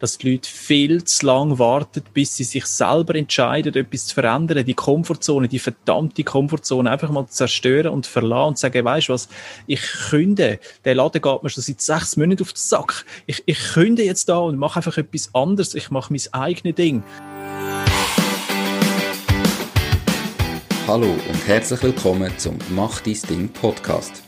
dass die Leute viel zu lang warten, bis sie sich selber entscheiden, etwas zu verändern, die Komfortzone, die verdammte Komfortzone einfach mal zerstören und verlassen und sagen, weißt du was, ich künde, der Laden geht mir schon seit sechs Monaten auf den Sack. Ich, ich künde jetzt da und mache einfach etwas anderes. Ich mache mein eigenes Ding. Hallo und herzlich willkommen zum Mach dein Ding Podcast.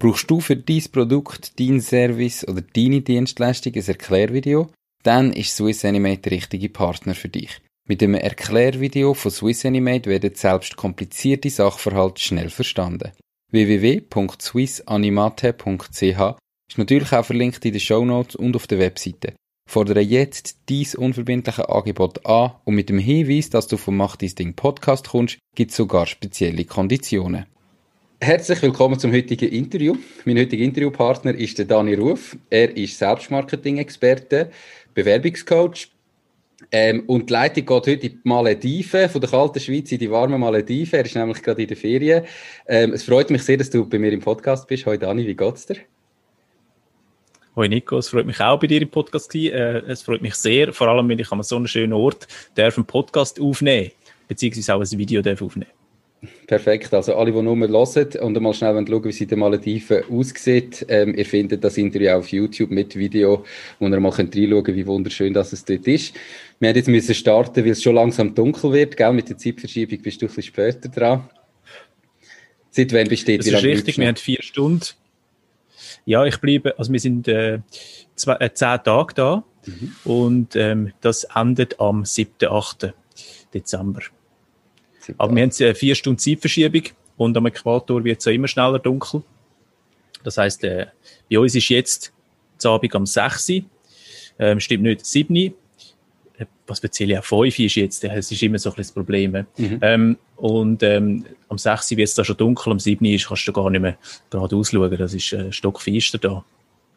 Brauchst du für dein Produkt, dein Service oder deine Dienstleistung ein Erklärvideo? Dann ist Swiss Animate der richtige Partner für dich. Mit dem Erklärvideo von Swiss Animate werden selbst komplizierte Sachverhalte schnell verstanden. www.swissanimate.ch ist natürlich auch verlinkt in den Show Notes und auf der Webseite. Fordere jetzt dies unverbindliche Angebot an und mit dem Hinweis, dass du vom Mach dein Ding Podcast kommst, gibt es sogar spezielle Konditionen. Herzlich willkommen zum heutigen Interview. Mein heutiger Interviewpartner ist der Dani Ruf. Er ist Selbstmarketing-Experte, Bewerbungscoach. Ähm, und die Leitung geht heute in die Malediven, von der kalten Schweiz in die warmen Malediven. Er ist nämlich gerade in der Ferien. Ähm, es freut mich sehr, dass du bei mir im Podcast bist. Hoi Dani, wie geht's dir? Hoi Nico, es freut mich auch bei dir im Podcast zu sein. Äh, es freut mich sehr, vor allem, wenn ich an so einem schönen Ort darf einen Podcast aufnehmen, beziehungsweise auch ein Video darf aufnehmen Perfekt. Also alle, die nur hören und mal schnell schauen, wie es in den Malediven aussieht, ähm, ihr findet das Interview auf YouTube mit Video, wo ihr mal könnt reinschauen könnt, wie wunderschön das es dort ist. Wir haben jetzt müssen starten, weil es schon langsam dunkel wird. Gell? Mit der Zeitverschiebung bist du ein bisschen später dran. Seit wann besteht Das ist richtig, wir haben vier Stunden. Ja, ich bleibe, also wir sind äh, zwei, äh, zehn Tage da mhm. und ähm, das endet am 7., 8. Dezember. Aber wir haben eine vier Stunden Zeitverschiebung und am Äquator wird es ja immer schneller dunkel. Das heisst, äh, bei uns ist jetzt das Abend am 6. Ähm, stimmt nicht, 7. Äh, was erzähle ich auch? 5 ist jetzt, es ist immer so ein bisschen das Problem. Mhm. Ähm, und ähm, am 6. wird es da schon dunkel, am 7. ist, kannst du gar nicht mehr gerade ausschauen. Das ist äh, stockfeister da.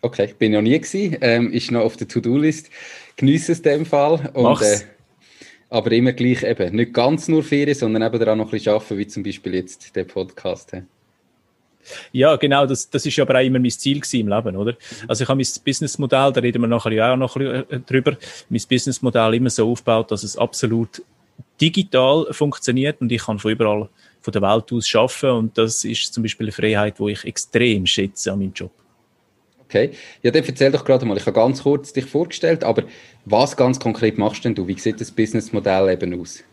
Okay, ich bin noch nie gewesen, ähm, ist noch auf der To-Do-List. Genieße es in dem Fall. Und, Mach's. Äh, aber immer gleich eben, nicht ganz nur Ferien, sondern eben daran noch ein bisschen arbeiten, wie zum Beispiel jetzt der Podcast. Ja, genau, das, das ist aber auch immer mein Ziel im Leben, oder? Also ich habe mein Businessmodell, da reden wir nachher auch noch ein bisschen äh, drüber, mein Businessmodell immer so aufgebaut, dass es absolut digital funktioniert und ich kann von überall von der Welt aus arbeiten und das ist zum Beispiel eine Freiheit, die ich extrem schätze an meinem Job. Okay. Ja, dann erzähl doch gerade mal. Ich habe ganz kurz dich vorgestellt, aber was ganz konkret machst denn du? Wie sieht das Businessmodell eben aus?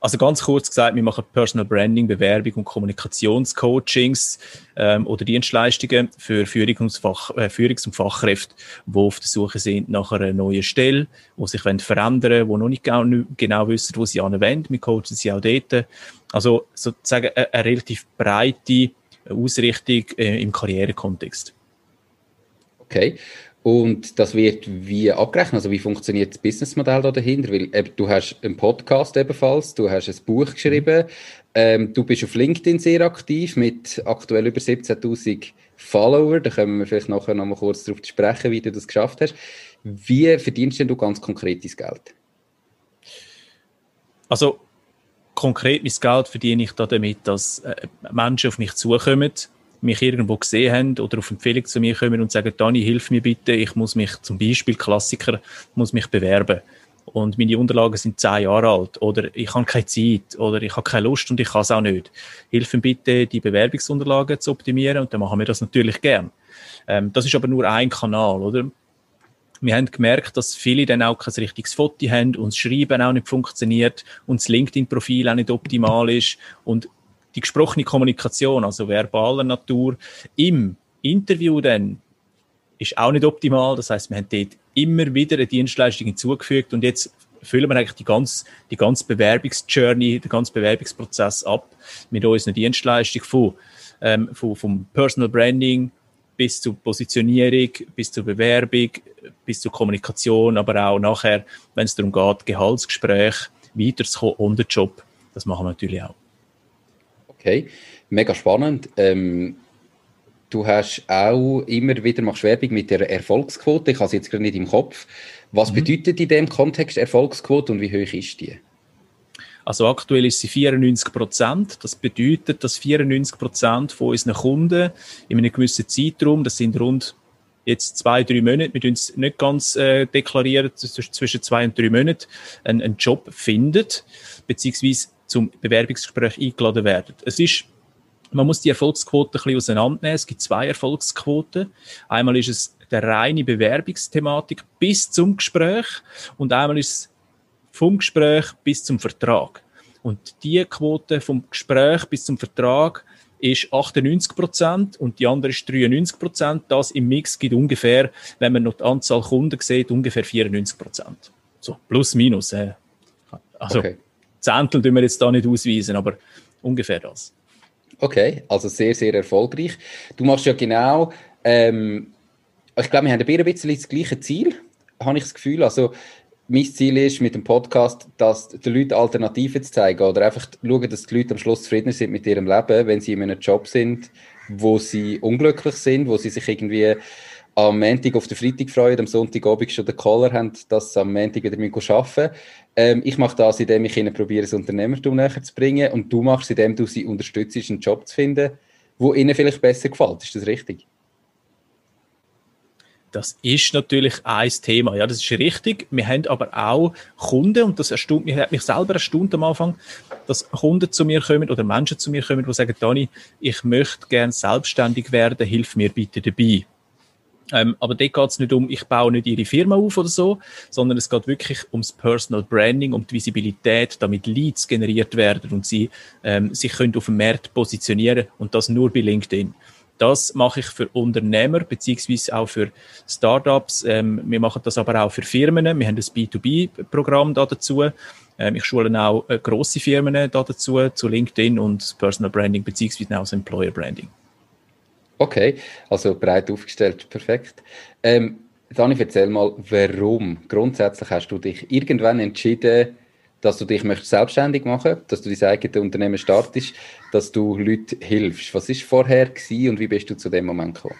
Also ganz kurz gesagt, wir machen Personal Branding, Bewerbung und Kommunikationscoachings ähm, oder Dienstleistungen für Führungs- äh, Führungs- und Fachkräfte, die auf der Suche sind nach einer neuen Stelle, die sich verändern wollen, die noch nicht genau, genau wissen, wo sie anwenden. Wir coachen sie auch dort. Also sozusagen eine, eine relativ breite Ausrichtung äh, im Karrierekontext. Okay. Und das wird wie abgerechnet? Also wie funktioniert das Businessmodell da dahinter? Weil eben, du hast einen Podcast ebenfalls, du hast ein Buch geschrieben, ähm, du bist auf LinkedIn sehr aktiv mit aktuell über 17.000 Follower. Da können wir vielleicht nachher noch mal kurz darauf sprechen, wie du das geschafft hast. Wie verdienst denn du ganz konkret dein Geld? Also konkret mein Geld verdiene ich da damit, dass äh, Menschen auf mich zukommen, mich irgendwo gesehen haben oder auf Empfehlung zu mir kommen und sagen, Dani, hilf mir bitte, ich muss mich zum Beispiel Klassiker, muss mich bewerben. Und meine Unterlagen sind zehn Jahre alt oder ich habe keine Zeit oder ich habe keine Lust und ich kann es auch nicht. Hilf mir bitte, die Bewerbungsunterlagen zu optimieren und dann machen wir das natürlich gern. Ähm, das ist aber nur ein Kanal, oder? Wir haben gemerkt, dass viele dann auch kein richtiges Foto haben und das Schreiben auch nicht funktioniert und das LinkedIn-Profil auch nicht optimal ist und die gesprochene Kommunikation, also verbaler Natur, im Interview dann ist auch nicht optimal. Das heißt, wir haben dort immer wieder eine Dienstleistung hinzugefügt und jetzt füllen wir eigentlich die ganze, die ganze Bewerbungsjourney, den ganzen Bewerbungsprozess ab mit unserer Dienstleistung von, ähm, von, vom Personal Branding bis zur Positionierung, bis zur Bewerbung, bis zur Kommunikation, aber auch nachher, wenn es darum geht, Gehaltsgespräch, weiterzukommen on the job. Das machen wir natürlich auch. Okay, mega spannend. Ähm, du hast auch immer wieder machst Werbung mit der Erfolgsquote. Ich habe es jetzt gerade nicht im Kopf. Was mhm. bedeutet in dem Kontext Erfolgsquote und wie hoch ist die? Also aktuell ist sie 94 Prozent. Das bedeutet, dass 94 Prozent von unseren Kunden in einem gewissen Zeitraum, das sind rund jetzt zwei, drei Monate, wir uns nicht ganz äh, deklarieren, zwischen zwei und drei Monaten, einen, einen Job findet, beziehungsweise zum Bewerbungsgespräch eingeladen werden. Es ist man muss die Erfolgsquote ein bisschen auseinandernehmen. Es gibt zwei Erfolgsquoten. Einmal ist es der reine Bewerbungsthematik bis zum Gespräch und einmal ist es vom Gespräch bis zum Vertrag. Und die Quote vom Gespräch bis zum Vertrag ist 98 Prozent und die andere ist 93 Prozent. Das im Mix gibt ungefähr, wenn man noch die Anzahl Kunden sieht, ungefähr 94 Prozent. So, plus, minus. Äh. Also, okay. Zehntel tun wir jetzt da nicht ausweisen, aber ungefähr das. Okay, also sehr, sehr erfolgreich. Du machst ja genau, ähm, ich glaube, wir haben ein bisschen das gleiche Ziel, habe ich das Gefühl. Also, mein Ziel ist mit dem Podcast, dass die Leute Alternativen zu zeigen oder einfach schauen, dass die Leute am Schluss zufrieden sind mit ihrem Leben, wenn sie in einem Job sind, wo sie unglücklich sind, wo sie sich irgendwie am Montag auf den Freitag freuen, am Sonntagabend schon den Caller haben, dass sie am Montag wieder arbeiten ähm, Ich mache das, indem ich ihnen probiere, das Unternehmertum näher zu bringen und du machst es, indem du sie unterstützt, einen Job zu finden, wo ihnen vielleicht besser gefällt. Ist das richtig? Das ist natürlich ein Thema. Ja, das ist richtig. Wir haben aber auch Kunden, und das erstaunt mich, hat mich selber erstaunt am Anfang, dass Kunden zu mir kommen oder Menschen zu mir kommen, die sagen, Dani, ich möchte gerne selbstständig werden, hilf mir bitte dabei. Ähm, aber dort geht es nicht um, ich baue nicht ihre Firma auf oder so, sondern es geht wirklich ums Personal Branding, um die Visibilität, damit Leads generiert werden und sie ähm, sich können auf dem Markt positionieren und das nur bei LinkedIn. Das mache ich für Unternehmer beziehungsweise auch für Startups. Ähm, wir machen das aber auch für Firmen. Wir haben ein B2B-Programm da dazu. Ähm, ich schule auch äh, grosse Firmen da dazu, zu LinkedIn und Personal Branding beziehungsweise auch das Employer Branding. Okay, also breit aufgestellt, perfekt. Ähm, Dani, erzähl mal, warum grundsätzlich hast du dich irgendwann entschieden, dass du dich möchtest selbstständig machen, dass du dein eigenes Unternehmen startest, dass du Leuten hilfst. Was ist vorher gewesen und wie bist du zu dem Moment gekommen?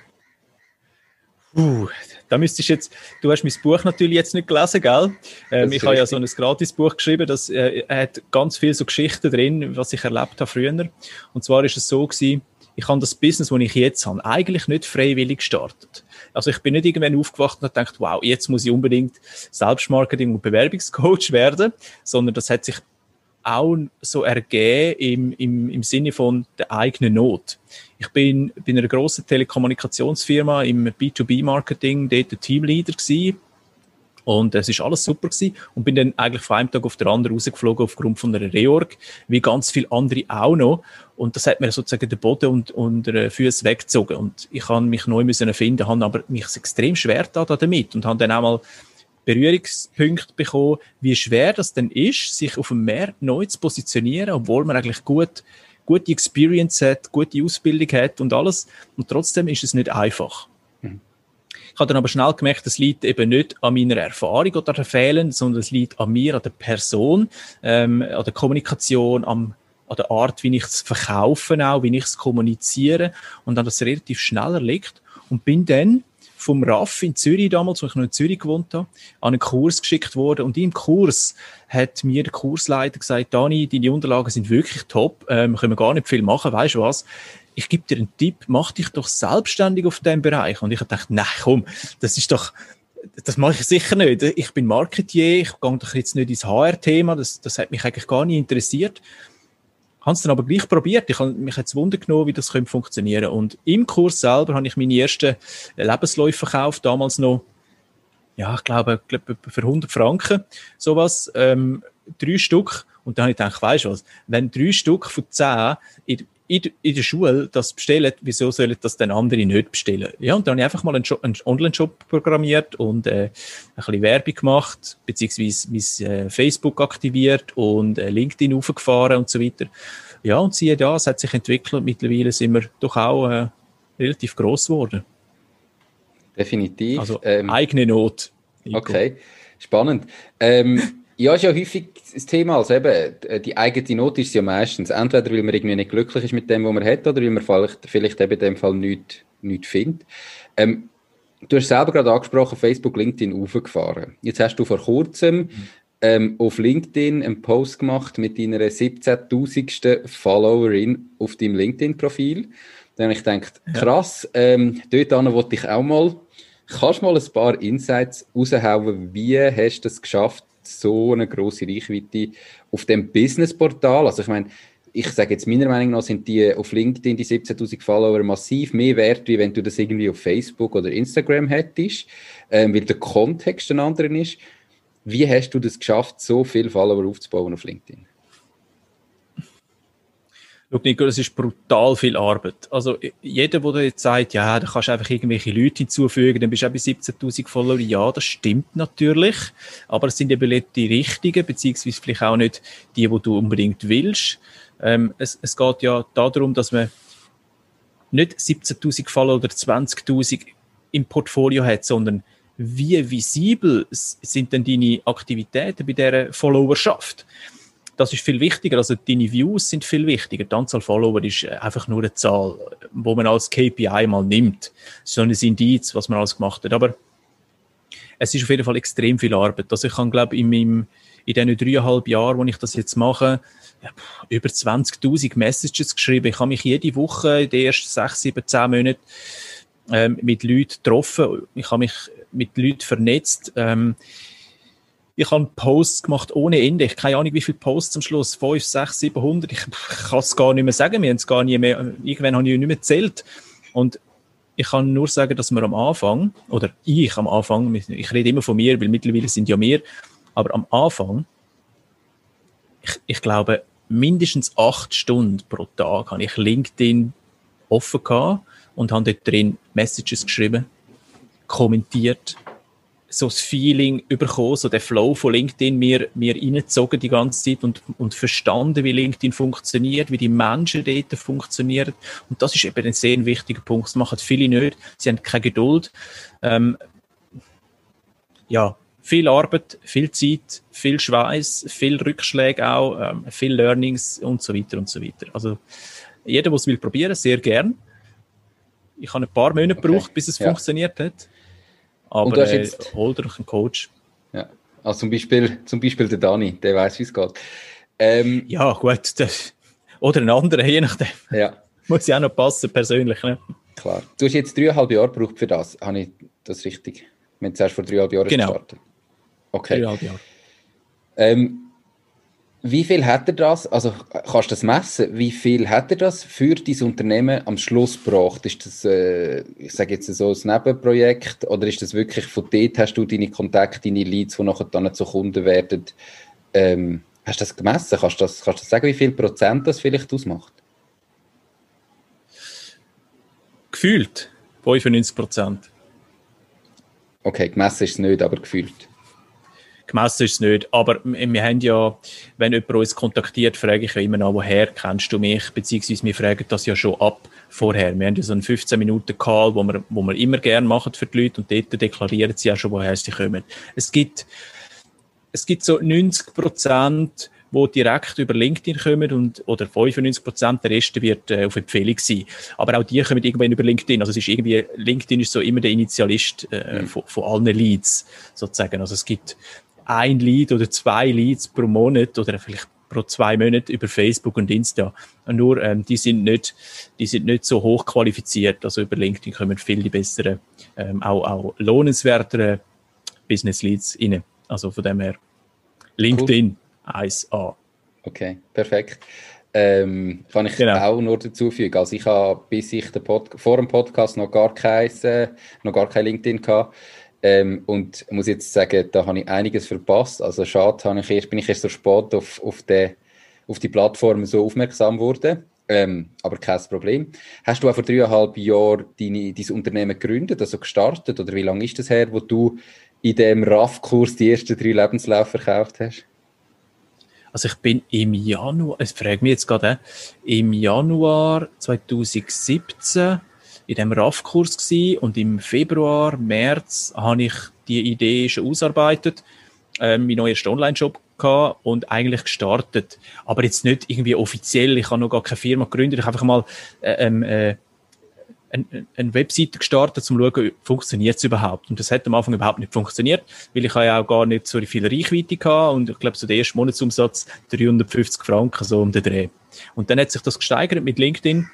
Uh, da müsstest du jetzt, du hast mein Buch natürlich jetzt nicht gelesen, gell? Ähm, ich habe ja so ein Gratisbuch geschrieben, das äh, hat ganz viele so Geschichten drin, was ich erlebt habe früher. Und zwar ist es so gewesen, ich habe das Business, das ich jetzt habe, eigentlich nicht freiwillig gestartet. Also ich bin nicht irgendwann aufgewacht und habe gedacht, wow, jetzt muss ich unbedingt Selbstmarketing und Bewerbungscoach werden, sondern das hat sich auch so ergeben im, im, im Sinne von der eigenen Not. Ich bin bei einer grossen Telekommunikationsfirma im B2B-Marketing dort der Teamleader gewesen und es ist alles super gewesen. Und bin dann eigentlich von einem Tag auf den anderen rausgeflogen aufgrund von einer Reorg, wie ganz viele andere auch noch. Und das hat mir sozusagen den Boden und, und den Füße weggezogen. Und ich habe mich neu müssen finden, habe aber mich extrem schwer da damit und habe dann auch mal Berührungspunkte bekommen, wie schwer das denn ist, sich auf dem Markt neu zu positionieren, obwohl man eigentlich gut, gute Experience hat, gute Ausbildung hat und alles. Und trotzdem ist es nicht einfach. Ich habe dann aber schnell gemerkt, es liegt eben nicht an meiner Erfahrung oder an Fehlen, sondern es liegt an mir, an der Person, ähm, an der Kommunikation, am, an der Art, wie ich es verkaufe auch, wie ich es kommuniziere und dann das relativ schnell erlebt und bin dann vom RAF in Zürich damals, wo ich noch in Zürich gewohnt habe, an einen Kurs geschickt worden. Und im Kurs hat mir der Kursleiter gesagt, Dani, deine Unterlagen sind wirklich top, ähm, können wir gar nicht viel machen, weißt du was? Ich gebe dir einen Tipp, mach dich doch selbstständig auf dem Bereich. Und ich habe gedacht, nein, komm, das ist doch, das mache ich sicher nicht. Ich bin Marketier, ich gehe doch jetzt nicht ins HR-Thema, das, das hat mich eigentlich gar nicht interessiert. Habe es dann aber gleich probiert. Ich habe mich jetzt Wunder genommen, wie das könnte funktionieren. Und im Kurs selber habe ich meine ersten Lebensläufe verkauft, damals noch, ja, ich glaube, für 100 Franken, sowas, ähm, drei Stück. Und dann habe ich gedacht, weißt du was, wenn drei Stück von zehn in, in, in der Schule das bestellen, wieso sollen das dann andere nicht bestellen? Ja, und dann habe ich einfach mal einen, einen Online-Shop programmiert und äh, ein bisschen Werbung gemacht, beziehungsweise mein äh, Facebook aktiviert und äh, LinkedIn aufgefahren und so weiter. Ja, und siehe da, es hat sich entwickelt. Mittlerweile sind wir doch auch äh, relativ groß geworden. Definitiv. Also ähm, eigene Not. Nico. Okay, spannend. Ähm, Ja, ist ja häufig das Thema. Also eben, die eigene Not ist ja meistens entweder, weil man irgendwie nicht glücklich ist mit dem, was man hat, oder weil man vielleicht, vielleicht eben in dem Fall nichts, nichts findet. Ähm, du hast selber gerade angesprochen, Facebook, LinkedIn aufgefahren. Jetzt hast du vor kurzem mhm. ähm, auf LinkedIn einen Post gemacht mit deiner 17.000. Followerin auf deinem LinkedIn-Profil. Dann habe ich gedacht, krass, ähm, dort wollte ich auch mal. Kannst du mal ein paar Insights raushauen, wie hast du es geschafft, so eine große Reichweite auf dem Business-Portal? Also ich meine, ich sage jetzt meiner Meinung nach sind die auf LinkedIn die 17.000 Follower massiv mehr wert, wie wenn du das irgendwie auf Facebook oder Instagram hättest, ähm, weil der Kontext ein anderer ist. Wie hast du das geschafft, so viele Follower aufzubauen auf LinkedIn? Schau, Nico, das ist brutal viel Arbeit. Also, jeder, der jetzt sagt, ja, da kannst du einfach irgendwelche Leute hinzufügen, dann bist du auch bei 17.000 Follower. Ja, das stimmt natürlich. Aber es sind eben nicht die richtigen, beziehungsweise vielleicht auch nicht die, die du unbedingt willst. Ähm, es, es geht ja darum, dass man nicht 17.000 Follower oder 20.000 im Portfolio hat, sondern wie visibel sind denn deine Aktivitäten bei dieser Followerschaft? Das ist viel wichtiger. Also deine Views sind viel wichtiger. Die Anzahl Follower ist äh, einfach nur eine Zahl, wo man als KPI mal nimmt. So ein Indiz, was man alles gemacht hat. Aber es ist auf jeden Fall extrem viel Arbeit. Also ich kann, glaube in meinem, in diesen dreieinhalb Jahren, wo ich das jetzt mache, über 20.000 Messages geschrieben. Ich habe mich jede Woche in den ersten sechs, sieben, zehn Monaten ähm, mit Leuten getroffen. Ich habe mich mit Leuten vernetzt. Ähm, ich habe Posts gemacht ohne Ende. Ich keine Ahnung, wie viele Posts am Schluss. 5, 6, 700. Ich, kann es gar nicht mehr sagen. Wir haben es gar nie mehr, irgendwann habe ich nicht mehr gezählt. Und ich kann nur sagen, dass wir am Anfang, oder ich am Anfang, ich rede immer von mir, weil mittlerweile sind ja mehr, aber am Anfang, ich, ich glaube, mindestens acht Stunden pro Tag habe ich LinkedIn offen gehabt und habe dort drin Messages geschrieben, kommentiert, so das Feeling bekommen, so der Flow von LinkedIn mir, mir reingezogen die ganze Zeit und, und verstanden, wie LinkedIn funktioniert, wie die Menschen dort funktionieren. Und das ist eben ein sehr wichtiger Punkt. Das machen viele nicht. Sie haben keine Geduld. Ähm, ja, viel Arbeit, viel Zeit, viel Schweiß, viel Rückschläge auch, ähm, viel Learnings und so weiter und so weiter. Also, jeder, der es will probieren, sehr gern. Ich habe ein paar Monate okay. gebraucht, bis es ja. funktioniert hat. Aber und du hast jetzt, äh, hol dir einen Coach. Ja, also zum Beispiel, zum Beispiel der Dani, der weiß, wie es geht. Ähm, ja, gut. Das, oder ein anderer, je nachdem. Ja. Muss ja auch noch passen, persönlich. Ne? Klar. Du hast jetzt dreieinhalb Jahre gebraucht für das. Habe ich das richtig? Wir haben zuerst vor dreieinhalb Jahren genau. gestartet. Okay. Dreieinhalb Jahre. Ähm, wie viel hat er das, also kannst du das messen, wie viel hat er das für dein Unternehmen am Schluss gebracht? Ist das, äh, ich sage jetzt so, ein Nebenprojekt oder ist das wirklich, von dort hast du deine Kontakte, deine Leads, die nachher dann zu Kunden werden, ähm, hast du das gemessen? Kannst du das, kannst du das sagen, wie viel Prozent das vielleicht ausmacht? Gefühlt 95 Prozent. Okay, gemessen ist es nicht, aber gefühlt gemessen ist es nicht. Aber wir haben ja, wenn jemand uns kontaktiert, frage ich ja immer noch, woher kennst du mich? Beziehungsweise wir fragen das ja schon ab vorher. Wir haben ja so einen 15 Minuten Call, wo wir, wo wir immer gerne machen für die Leute und dort deklarieren sie ja schon, woher sie kommen. Es gibt, es gibt so 90 Prozent, wo direkt über LinkedIn kommen und, oder 95 Prozent, der Rest wird äh, auf Empfehlung sein. Aber auch die kommen irgendwann über LinkedIn. Also es ist irgendwie, LinkedIn ist so immer der Initialist äh, mhm. von, von allen Leads, sozusagen. Also es gibt ein Lead oder zwei Leads pro Monat oder vielleicht pro zwei Monate über Facebook und Insta. Nur ähm, die sind nicht, die sind nicht so hoch qualifiziert. Also über LinkedIn kommen viel die besseren, ähm, auch, auch lohnenswertere Business Leads rein. Also von dem her LinkedIn cool. 1A. Okay, perfekt. Ähm, kann ich genau. auch nur dazu fügen. Also ich habe bis ich den Pod vor dem Podcast noch gar kein, äh, noch gar kein LinkedIn gehabt. Ähm, und muss jetzt sagen, da habe ich einiges verpasst. Also schade, habe ich erst, bin ich erst so spät auf, auf, die, auf die Plattform so aufmerksam geworden. Ähm, aber kein Problem. Hast du auch vor dreieinhalb Jahren deine, dein Unternehmen gegründet, also gestartet? Oder wie lange ist das her, wo du in dem RAF-Kurs die ersten drei Lebenslaufe verkauft hast? Also ich bin im Januar, es fragt mich jetzt gerade, im Januar 2017 in dem RAF-Kurs und im Februar, März habe ich die Idee schon ausarbeitet, ähm, meinen neuen Online-Shop und eigentlich gestartet. Aber jetzt nicht irgendwie offiziell. Ich habe noch gar keine Firma gegründet. Ich habe einfach mal äh, ähm, äh, eine, eine Webseite gestartet, um zu schauen, funktioniert es überhaupt. Und das hat am Anfang überhaupt nicht funktioniert, weil ich ja auch gar nicht so viel Reichweite hatte und ich glaube, so der erste Monatsumsatz 350 Franken, so um den Dreh. Und dann hat sich das gesteigert mit LinkedIn.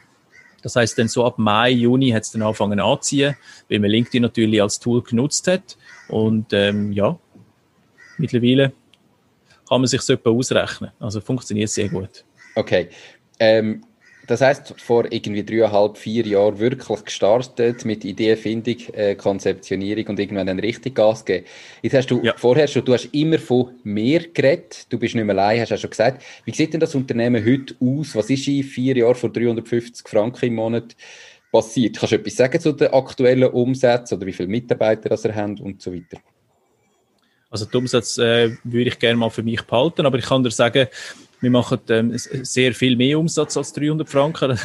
Das heißt, dann so ab Mai, Juni hat es dann angefangen anzuziehen, weil man LinkedIn natürlich als Tool genutzt hat. Und ähm, ja, mittlerweile kann man sich so etwa ausrechnen. Also funktioniert sehr gut. Okay. Ähm, das heißt, vor irgendwie dreieinhalb, vier Jahren wirklich gestartet mit Ideenfindung, äh, Konzeptionierung und irgendwann dann richtig Gas gegeben. Jetzt hast du ja. vorher schon, du hast immer von mehr geredet, du bist nicht mehr allein, hast du schon gesagt. Wie sieht denn das Unternehmen heute aus? Was ist in vier Jahren vor 350 Franken im Monat passiert? Kannst du etwas sagen zu den aktuellen Umsätzen oder wie viele Mitarbeiter das er hat und so weiter? Also den Umsatz äh, würde ich gerne mal für mich behalten, aber ich kann dir sagen, wir machen ähm, sehr viel mehr Umsatz als 300 Franken.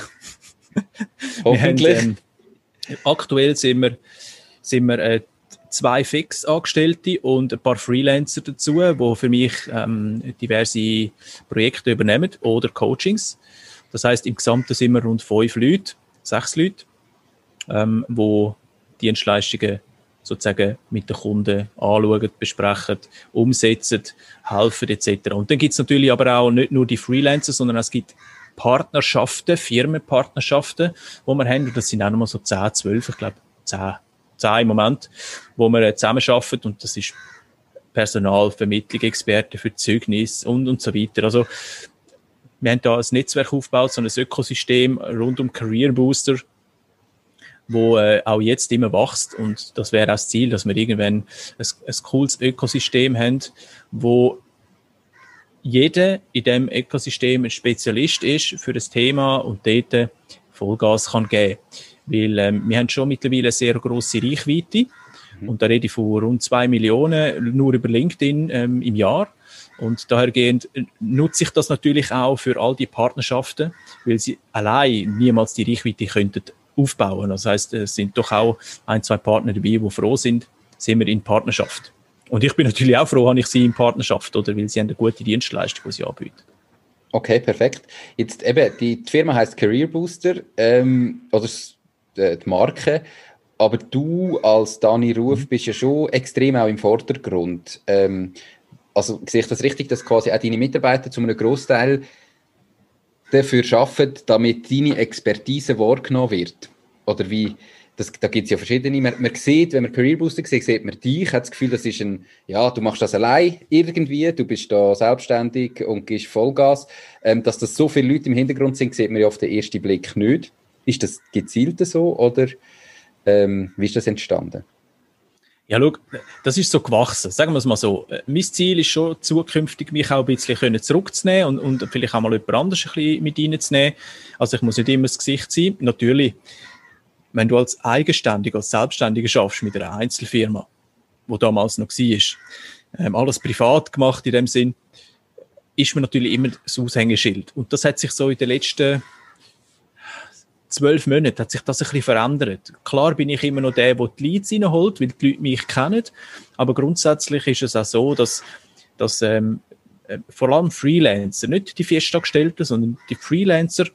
Hoffentlich. Haben, ähm, aktuell sind wir, sind wir äh, zwei Fix-Angestellte und ein paar Freelancer dazu, die für mich ähm, diverse Projekte übernehmen oder Coachings. Das heißt, im Gesamten sind wir rund fünf Leute, sechs Leute, ähm, wo Dienstleistungen sozusagen mit den Kunden anschauen, besprechen, umsetzen, helfen etc. Und dann gibt es natürlich aber auch nicht nur die Freelancer, sondern es gibt Partnerschaften, Firmenpartnerschaften, wo wir haben. Das sind auch nochmal so 10, 12, ich glaube 10, 10 im Moment, wo wir zusammenarbeiten und das ist Personalvermittlung, Experten für Zeugnis und, und so weiter. Also wir haben da ein Netzwerk aufgebaut, so ein Ökosystem rund um Career Booster, wo äh, auch jetzt immer wächst. Und das wäre auch das Ziel, dass wir irgendwann ein, ein cooles Ökosystem haben, wo jeder in dem Ökosystem ein Spezialist ist für das Thema und dort Vollgas kann geben. Weil ähm, wir haben schon mittlerweile eine sehr grosse Reichweite. Mhm. Und da rede ich von rund zwei Millionen nur über LinkedIn ähm, im Jahr. Und dahergehend äh, nutze ich das natürlich auch für all die Partnerschaften, weil sie allein niemals die Reichweite könnten aufbauen. Das heißt, es sind doch auch ein, zwei Partner dabei, die froh sind, sind wir in Partnerschaft. Und ich bin natürlich auch froh, habe ich sie in Partnerschaft, oder weil sie eine gute Dienstleistung, die sie anbieten. Okay, perfekt. Jetzt eben, die, die Firma heißt Career Booster, ähm, oder äh, die Marke, aber du als Dani Ruf mhm. bist ja schon extrem auch im Vordergrund. Ähm, also sehe ich das richtig, dass quasi auch deine Mitarbeiter zu einem Großteil dafür arbeiten, damit deine Expertise wahrgenommen wird? Oder wie, das, da gibt es ja verschiedene. Man, man sieht, wenn man Career Booster sieht, sieht man dich, hat das Gefühl, das ist ein, ja, du machst das allein irgendwie, du bist da selbstständig und gibst Vollgas. Ähm, dass das so viele Leute im Hintergrund sind, sieht man ja auf den ersten Blick nicht. Ist das gezielt so oder ähm, wie ist das entstanden? Ja, schau, das ist so gewachsen. Sagen wir es mal so. Mein Ziel ist schon, zukünftig mich auch ein bisschen zurückzunehmen und, und vielleicht auch mal jemand anderes ein bisschen mit reinzunehmen. Also ich muss nicht immer das Gesicht sein. Natürlich, wenn du als Eigenständiger, als Selbstständiger schaffst mit einer Einzelfirma, wo damals noch war, ähm, alles privat gemacht in dem Sinn, ist man natürlich immer das Aushängeschild. Und das hat sich so in den letzten zwölf Monaten hat sich das ein bisschen verändert. Klar bin ich immer noch der, der die Leads reinholt, weil die Leute mich kennen. Aber grundsätzlich ist es auch so, dass, dass ähm, äh, vor allem Freelancer, nicht die Festangestellten, sondern die Freelancer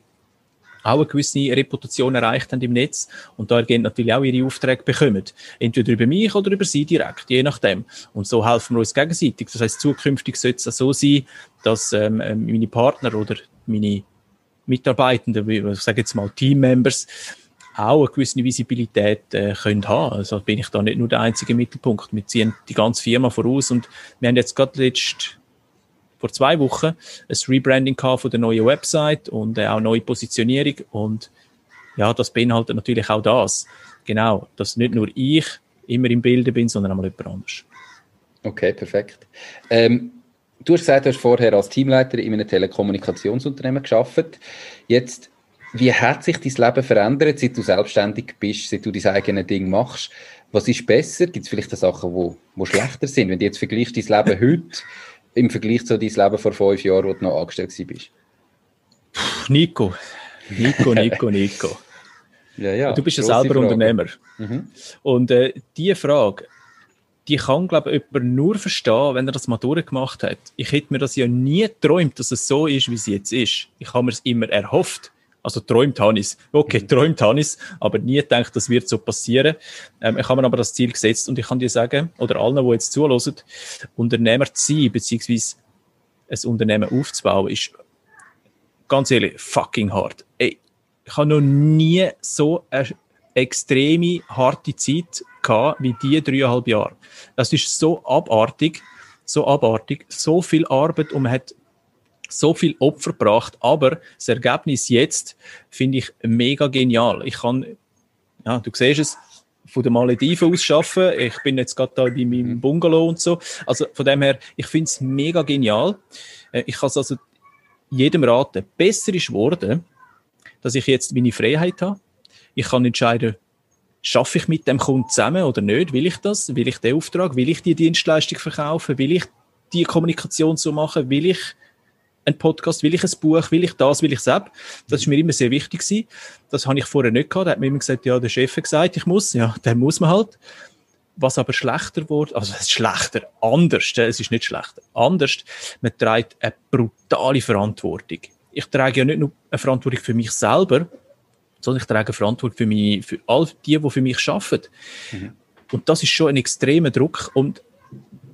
auch eine gewisse Reputation erreicht haben im Netz und da gehen natürlich auch ihre Aufträge bekommen. Entweder über mich oder über sie direkt, je nachdem. Und so helfen wir uns gegenseitig. Das heißt, zukünftig sollte es so sein, dass ähm, ähm meine Partner oder meine Mitarbeitenden, ich sage jetzt mal Teammembers, auch eine gewisse Visibilität äh, können haben. Also bin ich da nicht nur der einzige Mittelpunkt. Wir ziehen die ganze Firma voraus und wir haben jetzt gerade letzt vor zwei Wochen ein Rebranding gehabt von der neuen Website und äh, auch neue Positionierung und ja, das beinhaltet natürlich auch das. Genau, dass nicht nur ich immer im Bilde bin, sondern auch mal jemand anders. Okay, perfekt. Ähm, du hast gesagt, du hast vorher als Teamleiter in einem Telekommunikationsunternehmen geschafft. Jetzt, wie hat sich dein Leben verändert, seit du selbstständig bist, seit du dein eigenes Ding machst? Was ist besser? Gibt es vielleicht Sachen, die wo, wo schlechter sind? Wenn du jetzt vergleichst dein Leben heute im Vergleich zu deinem Leben vor fünf Jahren, wo du noch angestellt bist? Nico. Nico, Nico, Nico. ja, ja, du bist ja selber Frage. Unternehmer. Mhm. Und äh, diese Frage, die kann, glaube ich, jemand nur verstehen, wenn er das mal durchgemacht hat. Ich hätte mir das ja nie geträumt, dass es so ist, wie es jetzt ist. Ich habe mir es immer erhofft. Also träumt habe ich es. Okay, mhm. träumt habe ich es, aber nie gedacht, das wird so passieren. Ähm, ich habe mir aber das Ziel gesetzt und ich kann dir sagen, oder allen, die jetzt zuhören, Unternehmer zu sein, beziehungsweise ein Unternehmen aufzubauen, ist ganz ehrlich fucking hart. Ey, ich habe noch nie so eine extreme harte Zeit gehabt wie die dreieinhalb Jahre. Das ist so abartig, so abartig, so viel Arbeit und man hat so viel Opfer gebracht, aber das Ergebnis jetzt finde ich mega genial. Ich kann, ja, du siehst es, von den Malediven aus arbeiten. Ich bin jetzt gerade da bei meinem mhm. Bungalow und so. Also von dem her, ich finde es mega genial. Äh, ich kann es also jedem raten. Besser ist geworden, dass ich jetzt meine Freiheit habe. Ich kann entscheiden, schaffe ich mit dem Kunden zusammen oder nicht? Will ich das? Will ich den Auftrag? Will ich die Dienstleistung verkaufen? Will ich die Kommunikation so machen? Will ich ein Podcast, will ich ein Buch, will ich das, will ich das Das ist mir immer sehr wichtig gewesen. Das habe ich vorher nicht gehabt. Da hat mir immer gesagt, ja, der Chef hat gesagt, ich muss. Ja, dann muss man halt. Was aber schlechter wurde, also schlechter, anders, es ist nicht schlechter, anders, man trägt eine brutale Verantwortung. Ich trage ja nicht nur eine Verantwortung für mich selber, sondern ich trage Verantwortung für, mich, für all die, die für mich arbeiten. Mhm. Und das ist schon ein extremer Druck und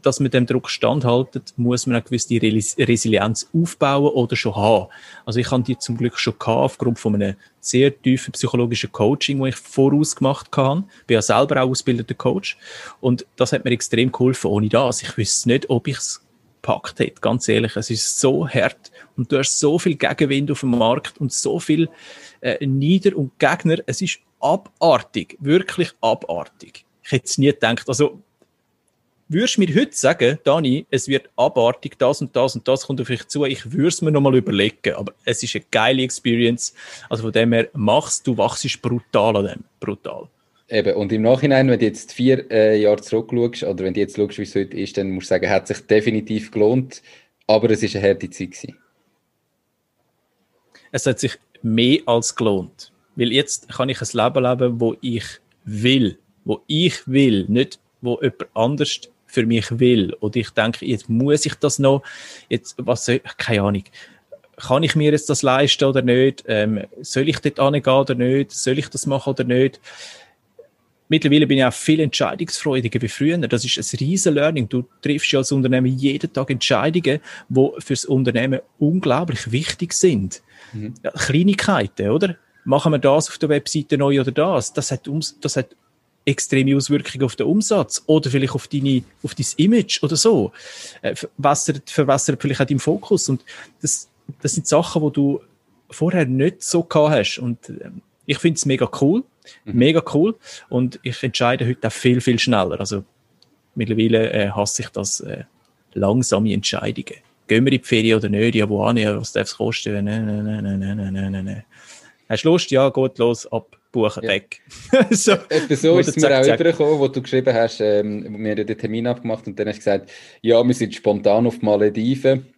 dass man dem Druck standhaltet, muss man eine gewisse Resilienz aufbauen oder schon haben. Also ich habe die zum Glück schon gehabt, aufgrund von einem sehr tiefen psychologischen Coaching, das ich voraus gemacht habe. Ich bin ja selber auch ausgebildeter Coach. Und das hat mir extrem geholfen. Ohne das, ich wüsste nicht, ob ich es gepackt hätte. Ganz ehrlich, es ist so hart und du hast so viel Gegenwind auf dem Markt und so viel äh, Nieder- und Gegner. Es ist abartig, wirklich abartig. Ich hätte es nie gedacht. Also Würdest du mir heute sagen, Dani, es wird abartig, das und das und das kommt auf dich zu, ich würde es mir nochmal überlegen, aber es ist eine geile Experience. Also von dem her, machst du, wachst brutal an dem. Brutal. Eben, und im Nachhinein, wenn du jetzt vier äh, Jahre zurückschaust, oder wenn du jetzt schaust, wie es heute ist, dann musst du sagen, hat sich definitiv gelohnt, aber es ist eine harte Zeit gewesen. Es hat sich mehr als gelohnt. Weil jetzt kann ich ein Leben leben, wo ich will. Wo ich will, nicht wo jemand anders für mich will. Oder ich denke, jetzt muss ich das noch, jetzt, was soll, keine Ahnung. Kann ich mir jetzt das leisten oder nicht? Ähm, soll ich dort angehen oder nicht? Soll ich das machen oder nicht? Mittlerweile bin ich auch viel entscheidungsfreudiger wie früher. Das ist ein riesen Learning. Du triffst ja als Unternehmen jeden Tag Entscheidungen, die fürs Unternehmen unglaublich wichtig sind. Mhm. Kleinigkeiten, oder? Machen wir das auf der Webseite neu oder das? Das hat, das hat extreme Auswirkungen auf den Umsatz oder vielleicht auf deine, auf dein Image oder so. Äh, verwässert, verwässert vielleicht auch deinen Fokus. Und das, das sind Sachen, die du vorher nicht so gehabt hast. Und äh, ich finde es mega cool. Mhm. Mega cool. Und ich entscheide heute auch viel, viel schneller. Also mittlerweile äh, hasse ich das äh, langsame Entscheidungen. Gehen wir in die Ferien oder nicht? Ja, wo an? Ja, was darf es kosten? Nein, nein, nein, nein, nein, nein, nein, nein. Hast du Lust? Ja, gut, los, ab buchen, ja. weg. so, Etwa so ist es mir auch übergekommen, wo du geschrieben hast, ähm, wir haben den Termin abgemacht und dann hast du gesagt, ja, wir sind spontan auf Malediven.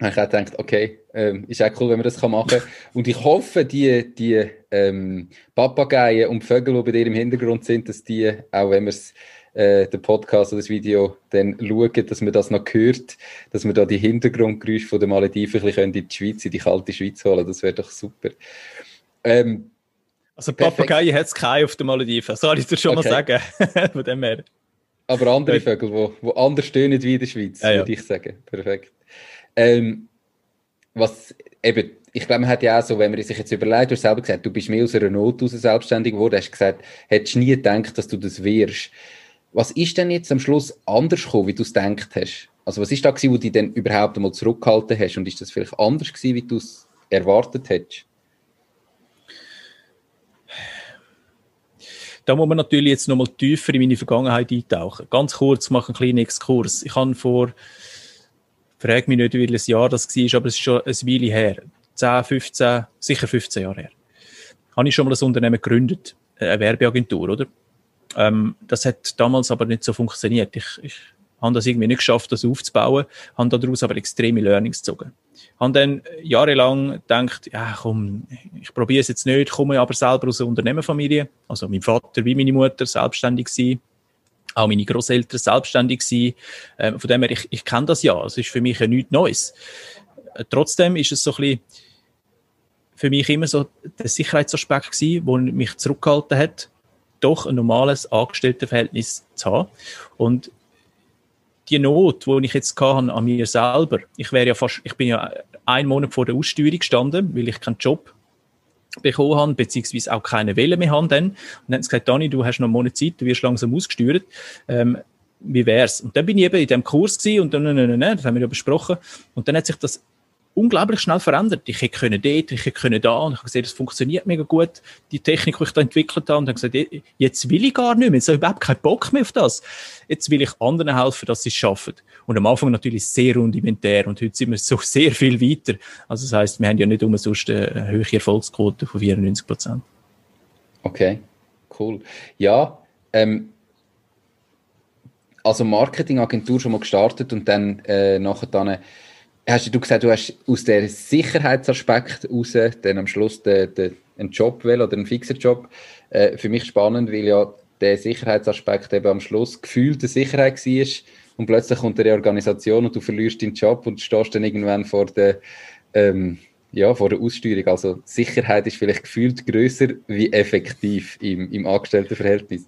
Und ich habe gedacht, okay, ähm, ist auch cool, wenn man das machen kann. und ich hoffe, die, die ähm, Papageien und Vögel, die bei dir im Hintergrund sind, dass die, auch wenn wir es äh, den Podcast oder das Video dann schauen, dass man das noch hört, dass wir da die Hintergrundgeräusche von der Malediven ein bisschen in die Schweiz, in die kalte Schweiz holen. Das wäre doch super. Ähm, also Papageien hat es keine auf den Malediven, soll ich dir schon okay. mal sagen. Von dem her. Aber andere Vögel, die anders stöhnen wie in der Schweiz, ja, würde ich sagen. Perfekt. Ähm, was eben, ich glaube, man hat ja auch so, wenn man sich jetzt überlegt, du hast selber gesagt, du bist mehr aus einer Not aus selbstständig geworden, hast gesagt, hättest nie gedacht, dass du das wirst. Was ist denn jetzt am Schluss anders gekommen, wie du es gedacht hast? Also was ist da gewesen, wo du dann überhaupt einmal zurückgehalten hast und ist das vielleicht anders gewesen, wie du es erwartet hättest? Da muss man natürlich jetzt nochmal tiefer in meine Vergangenheit eintauchen. Ganz kurz, mache einen kleinen Exkurs. Ich habe vor, frage mich nicht, wie ein Jahr das war, aber es ist schon eine Weile her. 10, 15, sicher 15 Jahre her. Habe ich schon mal ein Unternehmen gegründet, eine Werbeagentur, oder? Ähm, das hat damals aber nicht so funktioniert. Ich, ich habe das irgendwie nicht geschafft, das aufzubauen, habe daraus aber extreme Learnings gezogen habe dann jahrelang gedacht, ja komm, ich probiere es jetzt nicht, komme aber selber aus einer Unternehmerfamilie, also mein Vater wie meine Mutter selbstständig gewesen, auch meine Großeltern selbstständig gewesen. Ähm, von dem her, ich, ich kenne das ja. Es ist für mich ja nichts Neues. Äh, trotzdem ist es so ein bisschen für mich immer so der Sicherheitsaspekt gewesen, der mich zurückgehalten hat, doch ein normales Angestelltenverhältnis zu haben. Und die Not, die ich jetzt hatte an mir selber, ich wäre ja fast, ich bin ja einen Monat vor der Aussteuerung gestanden, weil ich keinen Job bekommen habe, beziehungsweise auch keine Welle mehr haben dann. Und dann haben sie gesagt, Dani, du hast noch einen Monat Zeit, du wirst langsam ausgesteuert. Ähm, wie wär's? Und dann bin ich eben in dem Kurs gewesen und dann, nein, nein, nein, das haben wir ja besprochen. Und dann hat sich das unglaublich schnell verändert. Ich hätte können dort, ich hätte können da und ich habe gesehen, das funktioniert mega gut, die Technik, die ich da entwickelt habe und dann gesagt, jetzt will ich gar nicht mehr, jetzt habe ich überhaupt keinen Bock mehr auf das. Jetzt will ich anderen helfen, dass sie es schaffen. Und am Anfang natürlich sehr rudimentär und heute sind wir so sehr viel weiter. Also das heißt, wir haben ja nicht umsonst eine höhere Erfolgsquote von 94 Prozent. Okay, cool. Ja, ähm, also Marketingagentur schon mal gestartet und dann äh, nachher dann hast du gesagt, du hast aus dem Sicherheitsaspekt raus dann am Schluss den, den, einen Job wählen oder einen fixen Job. Äh, für mich spannend, weil ja der Sicherheitsaspekt eben am Schluss gefühlte Sicherheit war und plötzlich kommt eine Reorganisation und du verlierst deinen Job und stehst dann irgendwann vor der, ähm, ja, vor der Aussteuerung. Also Sicherheit ist vielleicht gefühlt größer wie effektiv im, im Angestelltenverhältnis.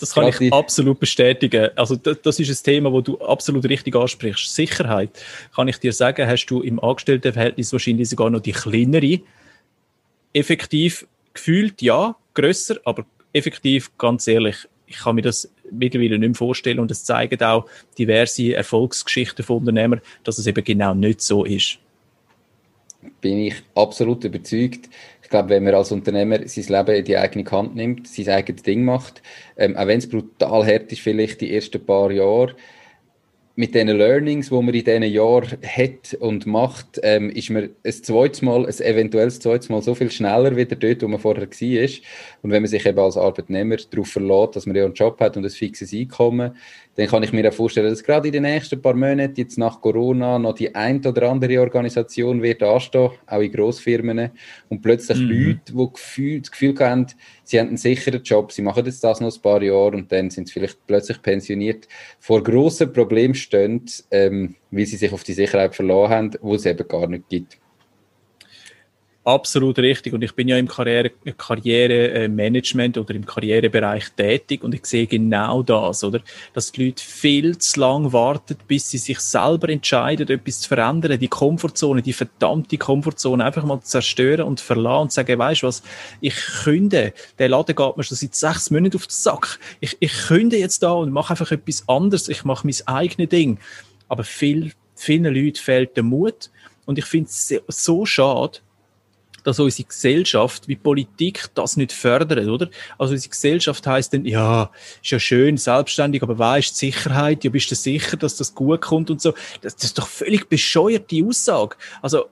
Das kann ich absolut bestätigen. Also das, das ist ein Thema, wo du absolut richtig ansprichst. Sicherheit, kann ich dir sagen, hast du im Angestelltenverhältnis wahrscheinlich sogar noch die kleinere. Effektiv gefühlt, ja, grösser, aber effektiv, ganz ehrlich, ich kann mir das mittlerweile nicht mehr vorstellen und es zeigen auch diverse Erfolgsgeschichten von Unternehmern, dass es eben genau nicht so ist. Bin ich absolut überzeugt. Ich glaube, wenn man als Unternehmer sein Leben in die eigene Hand nimmt, sein eigenes Ding macht, ähm, auch wenn es brutal hart ist, vielleicht die ersten paar Jahre, mit den Learnings, die man in diesen Jahren hat und macht, ähm, ist man ein zweites Mal, ein eventuelles zweites Mal so viel schneller wieder dort, wo man vorher war. Und wenn man sich eben als Arbeitnehmer darauf verlässt, dass man ja einen Job hat und ein fixes Einkommen, dann kann ich mir auch vorstellen, dass gerade in den nächsten paar Monaten, jetzt nach Corona, noch die ein oder andere Organisation wird anstehen, auch in Grossfirmen, und plötzlich mhm. Leute, die Gefühl, das Gefühl haben, sie haben einen sicheren Job, sie machen jetzt das noch ein paar Jahre und dann sind sie vielleicht plötzlich pensioniert, vor grossen Problemen stehen, ähm, weil sie sich auf die Sicherheit verloren haben, wo es eben gar nicht gibt. Absolut richtig. Und ich bin ja im Karriere-Management Karriere oder im Karrierebereich tätig und ich sehe genau das, oder? Dass die Leute viel zu lang warten, bis sie sich selber entscheiden, etwas zu verändern, die Komfortzone, die verdammte Komfortzone einfach mal zerstören und verlassen und sagen, weißt du was, ich künde, der Laden geht mir schon seit sechs Monaten auf den Sack. Ich, ich künde jetzt da und mache einfach etwas anderes. Ich mache mein eigenes Ding. Aber viel, vielen Leuten fehlt der Mut. Und ich finde es so schade, dass unsere Gesellschaft wie Politik das nicht fördert, oder? Also unsere Gesellschaft heißt dann, ja, ist ja schön, selbstständig, aber weißt die Sicherheit, ja, bist du sicher, dass das gut kommt und so. Das, das ist doch völlig bescheuerte Aussage. Also,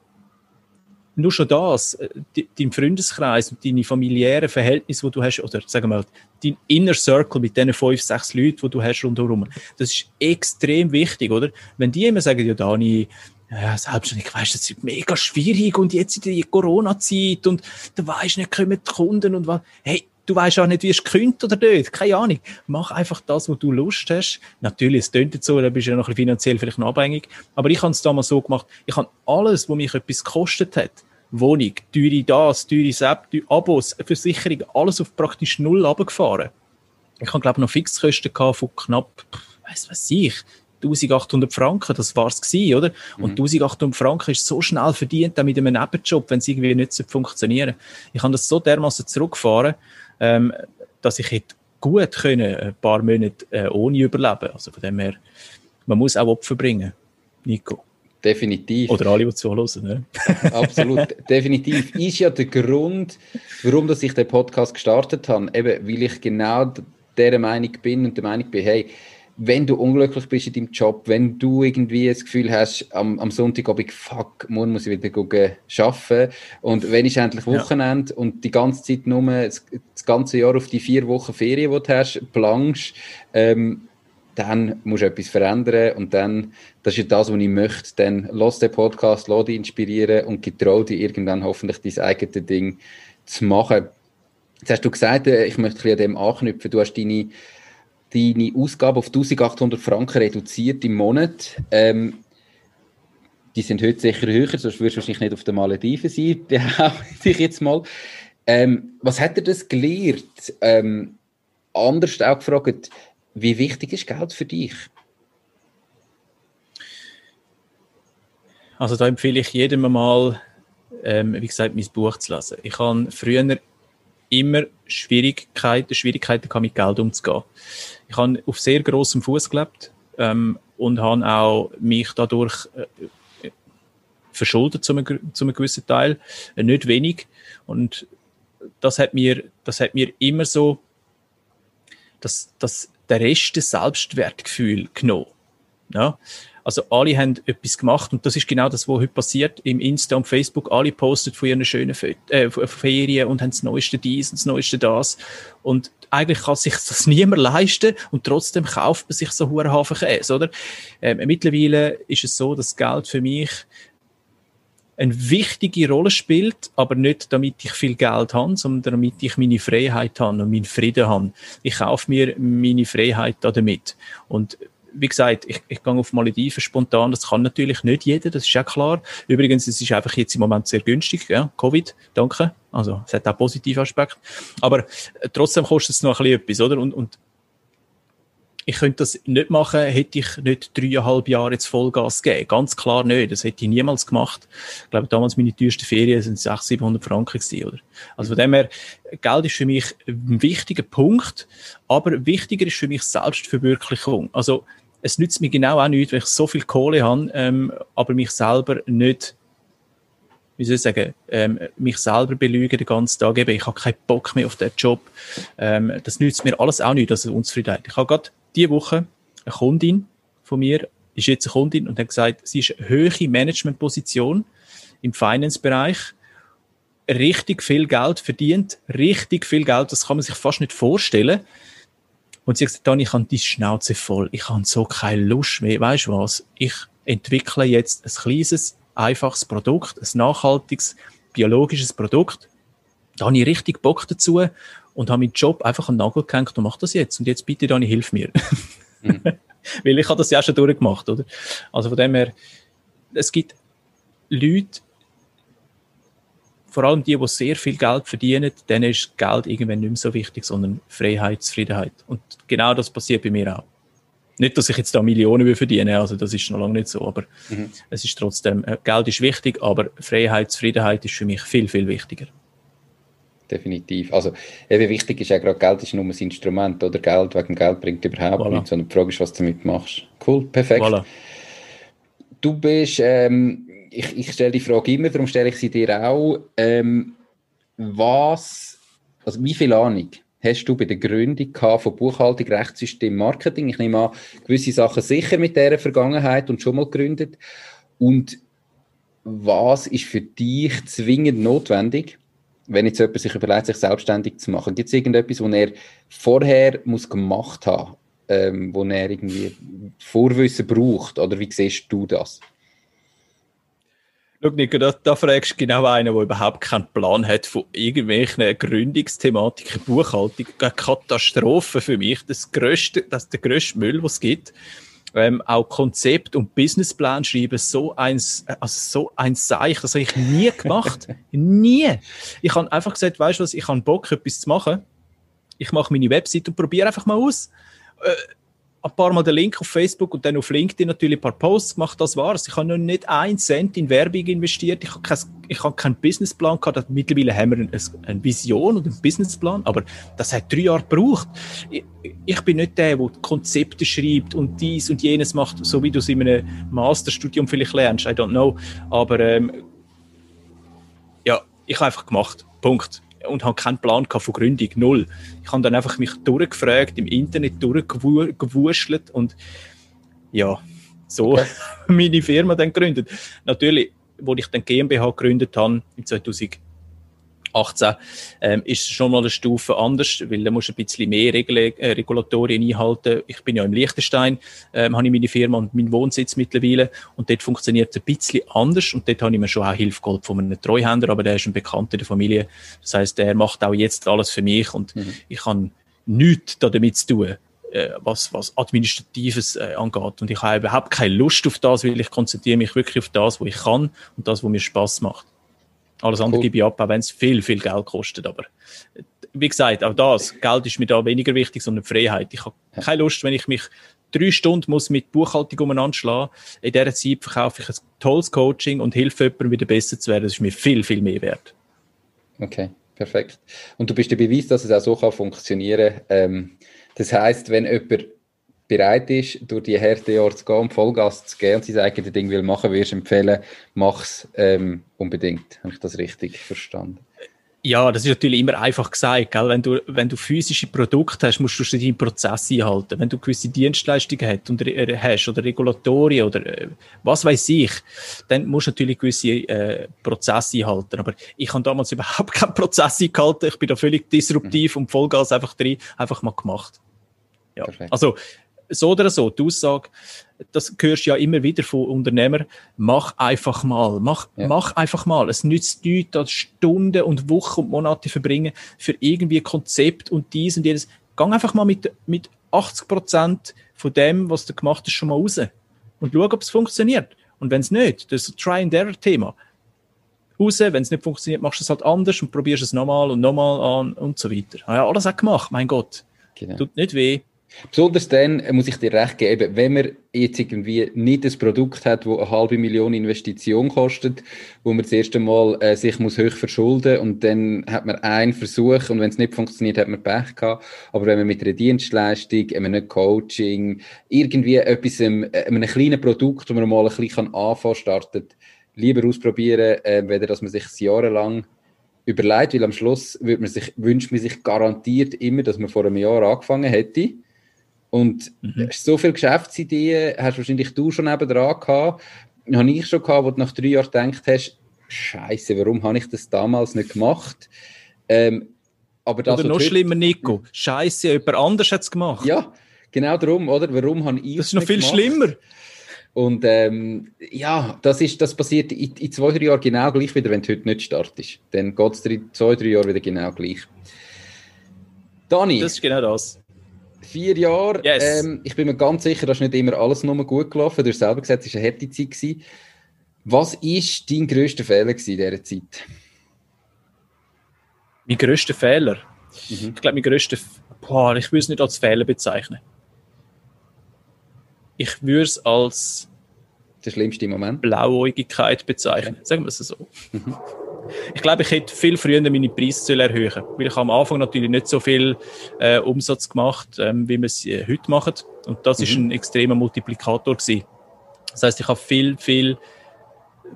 nur schon das, äh, dein Freundeskreis und deine familiären Verhältnisse, die du hast, oder sagen wir mal, dein Inner Circle mit diesen fünf, sechs Leuten, die du hast rundherum, das ist extrem wichtig, oder? Wenn die immer sagen, ja, Dani, ja, selbstständig, weißt du, es ist mega schwierig und jetzt in der Corona-Zeit und du weißt nicht, kommen die Kunden und was. Hey, du weißt auch nicht, wie es könnt oder nicht. Keine Ahnung. Mach einfach das, wo du Lust hast. Natürlich, es tönt jetzt so, da bist du ja noch ein finanziell vielleicht noch abhängig. Aber ich habe es damals so gemacht, ich habe alles, was mich etwas gekostet hat, Wohnung, teure das, teure teure Abos, Versicherung, alles auf praktisch null runtergefahren. Ich habe, glaube ich, noch Fixkosten von knapp, weiß was ich, 1800 Franken, das war's gewesen, oder? Und mhm. 1800 Franken ist so schnell verdient, auch mit einem Nebenjob, wenn es irgendwie nicht funktionieren Ich kann das so dermaßen zurückfahren, ähm, dass ich hätte gut können, ein paar Monate äh, ohne überleben. Also von dem her, man muss auch Opfer bringen. Nico. Definitiv. Oder alle, die zuhören. Ne? Absolut, definitiv. Ist ja der Grund, warum dass ich den Podcast gestartet habe. Eben, weil ich genau der Meinung bin und der Meinung bin, hey, wenn du unglücklich bist in deinem Job, wenn du irgendwie das Gefühl hast, am, am Sonntagabend, fuck, morgen muss ich wieder gucken, arbeiten und wenn ist endlich Wochenende ja. und die ganze Zeit nur das, das, ganze Jahr auf die vier Wochen Ferien, die du hast, planst, ähm, dann musst du etwas verändern und dann, das ist das, was ich möchte, dann lass den Podcast, lass dich inspirieren und getrau dich irgendwann hoffentlich dein eigenes Ding zu machen. Jetzt hast du gesagt, äh, ich möchte ein bisschen an dem anknüpfen, du hast deine deine Ausgabe auf 1800 Franken reduziert im Monat. Ähm, die sind heute sicher höher, sonst würdest du wahrscheinlich nicht auf den Malediven sein, behaupte ich jetzt mal. Ähm, was hat dir das gelehrt? Ähm, anders auch gefragt, wie wichtig ist Geld für dich? Also da empfehle ich jedem mal, ähm, wie gesagt, mein Buch zu lesen. Ich habe früher immer Schwierigkeiten, Schwierigkeiten mit Geld umzugehen. Ich habe auf sehr großem Fuß gelebt ähm, und habe auch mich dadurch äh, verschuldet zu einem, gewissen Teil, äh, nicht wenig. Und das hat mir, das hat mir immer so, das, das, der Rest des Selbstwertgefühl genommen. Ja? Also alle haben etwas gemacht und das ist genau das, was heute passiert im Insta und Facebook. Alle posten von ihren schönen äh, Ferien und haben das Neueste dies und das Neueste das. Und eigentlich kann sich das niemand leisten und trotzdem kauft man sich so hohen Hafen Käse, oder? Ähm, mittlerweile ist es so, dass Geld für mich eine wichtige Rolle spielt, aber nicht damit ich viel Geld habe, sondern damit ich meine Freiheit habe und meinen Frieden habe. Ich kaufe mir meine Freiheit damit. Und wie gesagt, ich, ich gehe auf Malediven spontan, das kann natürlich nicht jeder, das ist ja klar. Übrigens, es ist einfach jetzt im Moment sehr günstig, ja, Covid, danke. Also, es hat auch positive Aspekte. Aber äh, trotzdem kostet es noch ein bisschen etwas, oder? Und, und ich könnte das nicht machen, hätte ich nicht dreieinhalb Jahre jetzt Vollgas gegeben. Ganz klar nicht. Das hätte ich niemals gemacht. Ich glaube, damals meine teuersten Ferien sind 600, 700 Franken gewesen, oder? Also von dem her, Geld ist für mich ein wichtiger Punkt, aber wichtiger ist für mich Selbstverwirklichung. Also, es nützt mir genau auch nichts, wenn ich so viel Kohle habe, ähm, aber mich selber nicht, wie soll ich sagen, ähm, mich selber belügen den ganzen Tag. Eben, ich habe keinen Bock mehr auf den Job. Ähm, das nützt mir alles auch nicht, also Unzufriedenheit. Ich habe gerade diese Woche eine Kundin von mir, ist jetzt eine Kundin und hat gesagt, sie ist eine höhere Managementposition im Finance-Bereich, richtig viel Geld verdient, richtig viel Geld, das kann man sich fast nicht vorstellen. Und sie hat gesagt, Dani, ich habe die Schnauze voll. Ich habe so keine Lust mehr. Weißt du was? Ich entwickle jetzt ein kleines, einfaches Produkt, ein nachhaltiges, biologisches Produkt. Da habe ich richtig Bock dazu und habe meinen Job einfach an den Nagel gehängt und mache das jetzt. Und jetzt bitte, Dani, hilf mir. Mhm. Weil ich habe das ja schon durchgemacht, oder? Also von dem her, es gibt Leute, vor allem die, die sehr viel Geld verdienen, denen ist Geld irgendwann nicht mehr so wichtig, sondern Freiheit, Zufriedenheit. Und genau das passiert bei mir auch. Nicht, dass ich jetzt da Millionen verdiene, also das ist noch lange nicht so, aber mhm. es ist trotzdem, äh, Geld ist wichtig, aber Freiheit, Zufriedenheit ist für mich viel, viel wichtiger. Definitiv. Also, eben wichtig ist ja gerade, Geld ist nur ein Instrument, oder? Geld wegen Geld bringt überhaupt voilà. nichts, sondern die Frage ist, was du damit machst. Cool, perfekt. Voilà. Du bist, ähm, ich, ich stelle die Frage immer, darum stelle ich sie dir auch. Ähm, was, also wie viel Ahnung hast du bei der Gründung von Buchhaltung, Rechtssystem, Marketing? Ich nehme an, gewisse Sachen sicher mit dieser Vergangenheit und schon mal gegründet. Und was ist für dich zwingend notwendig, wenn jetzt jemand sich überlegt, sich selbstständig zu machen? Gibt es irgendetwas, was er vorher muss gemacht haben ähm, wo er irgendwie Vorwissen braucht? Oder wie siehst du das? Schau, Nico, da, da fragst du genau einen, der überhaupt keinen Plan hat von irgendwelchen Gründungsthematiken, Buchhaltung. Eine Katastrophe für mich. Das, grösste, das ist der grösste Müll, was es gibt. Ähm, auch Konzept und Businessplan schreiben, so ein, also so ein Seich, das habe ich nie gemacht. nie. Ich habe einfach gesagt, weißt du was, ich habe Bock, etwas zu machen. Ich mache meine Website und probiere einfach mal aus. Äh, ein paar Mal den Link auf Facebook und dann auf LinkedIn natürlich ein paar Posts gemacht, das war's. Ich habe noch nicht einen Cent in Werbung investiert. Ich habe, kein, ich habe keinen Businessplan gehabt. Mittlerweile haben wir eine, Vision und einen Businessplan, aber das hat drei Jahre gebraucht. Ich, ich bin nicht der, der Konzepte schreibt und dies und jenes macht, so wie du es in einem Masterstudium vielleicht lernst. I don't know. Aber ähm, ja, ich habe einfach gemacht. Punkt und habe keinen Plan von Gründung, null. Ich habe dann einfach mich durchgefragt, im Internet durchgewurschtelt und ja, so okay. meine Firma dann gegründet. Natürlich, wo ich dann GmbH gegründet habe, im 2000 18 ähm, ist es schon mal eine Stufe anders, weil da musst du ein bisschen mehr Regul äh, Regulatorien einhalten. Ich bin ja im Liechtenstein, ähm, habe ich meine Firma und meinen Wohnsitz mittlerweile und dort funktioniert es ein bisschen anders und dort habe ich mir schon auch Hilfe geholt von einem Treuhänder, aber der ist ein Bekannter der Familie. Das heißt, der macht auch jetzt alles für mich und mhm. ich habe nichts damit zu tun äh, was, was Administratives äh, angeht. Und ich habe überhaupt keine Lust auf das, weil ich konzentriere mich wirklich auf das, was ich kann und das, was mir Spaß macht. Alles andere cool. gebe ich ab, auch wenn es viel, viel Geld kostet. Aber wie gesagt, auch das, Geld ist mir da weniger wichtig, sondern Freiheit. Ich habe keine Lust, wenn ich mich drei Stunden muss mit Buchhaltung umeinander schlagen. In dieser Zeit verkaufe ich ein tolles Coaching und hilfe jemandem wieder besser zu werden. Das ist mir viel, viel mehr wert. Okay, perfekt. Und du bist der Beweis, dass es auch so kann funktionieren kann. Ähm, das heißt, wenn jemand bereit ist, durch die Härtejahre zu gehen, Vollgas zu gehen und sein eigenes Ding will machen, würdest du empfehlen, mach es ähm, unbedingt. Habe ich das richtig verstanden? Ja, das ist natürlich immer einfach gesagt, gell? Wenn du, wenn du physische Produkte hast, musst du deinen Prozess einhalten. Wenn du gewisse Dienstleistungen hast, und, äh, hast oder Regulatorien oder äh, was weiß ich, dann musst du natürlich gewisse äh, Prozesse einhalten. Aber ich habe damals überhaupt keinen Prozess eingehalten. Ich bin da völlig disruptiv mhm. und Vollgas einfach drin, einfach mal gemacht. Ja. Perfekt. Also, so oder so, die Aussage, das hörst du ja immer wieder von Unternehmern, mach einfach mal, mach, ja. mach einfach mal. Es nützt nichts, da Stunden und Wochen und Monate verbringen für irgendwie Konzept und dies und jenes. Gang einfach mal mit, mit 80 Prozent von dem, was du gemacht hast, schon mal raus. Und schau, ob es funktioniert. Und wenn es nicht, das ist ein Try-and-Error-Thema. Raus, wenn es nicht funktioniert, machst du es halt anders und probierst es nochmal und nochmal an und so weiter. Ja, alles auch gemacht, mein Gott. Genau. Tut nicht weh. Besonders dann muss ich dir recht geben, wenn man jetzt irgendwie nicht ein Produkt hat, das eine halbe Million Investition kostet, wo man das erste Mal äh, sich muss hoch verschulden und dann hat man einen Versuch und wenn es nicht funktioniert, hat man Pech gehabt. Aber wenn man mit einer Dienstleistung, einem Coaching, irgendwie etwas, einem, äh, einem kleinen Produkt, wo man mal ein bisschen anfangen kann, startet, lieber ausprobieren, äh, weder dass man sich jahrelang überlegt, weil am Schluss würde man sich, wünscht man sich garantiert immer, dass man vor einem Jahr angefangen hätte und mhm. so viele Geschäftsideen hast wahrscheinlich du schon neben dran gehabt. Habe ich schon gehabt, wo du nach drei Jahren gedacht hast, Scheiße, warum habe ich das damals nicht gemacht? Ähm, aber das, oder noch schlimmer, Nico, Scheiße, jemand anders hat es gemacht. Ja, genau darum, oder? Warum habe ich Das ist noch viel gemacht? schlimmer. Und ähm, ja, das, ist, das passiert in, in, zwei, drei Jahren genau gleich wieder, wenn du heute nicht startest. Dann geht es in zwei, drei Jahren wieder genau gleich. Dani. Das ist genau das vier Jahre. Yes. Ähm, ich bin mir ganz sicher, dass nicht immer alles nur gut gelaufen. Du hast selber gesagt, es war eine harte Zeit. Gewesen. Was war dein grösster Fehler in dieser Zeit? Mein grösster Fehler? Mhm. Ich glaube, mein grösster... Boah, ich würde es nicht als Fehler bezeichnen. Ich würde es als... Der schlimmste Moment? Blauäugigkeit bezeichnen. Okay. Sagen wir es so. Mhm. Ich glaube, ich hätte viel früher meine Preise erhöhen weil ich am Anfang natürlich nicht so viel äh, Umsatz gemacht, ähm, wie wir es äh, heute machen. Und das mhm. ist ein extremer Multiplikator gewesen. Das heißt, ich habe viel, viel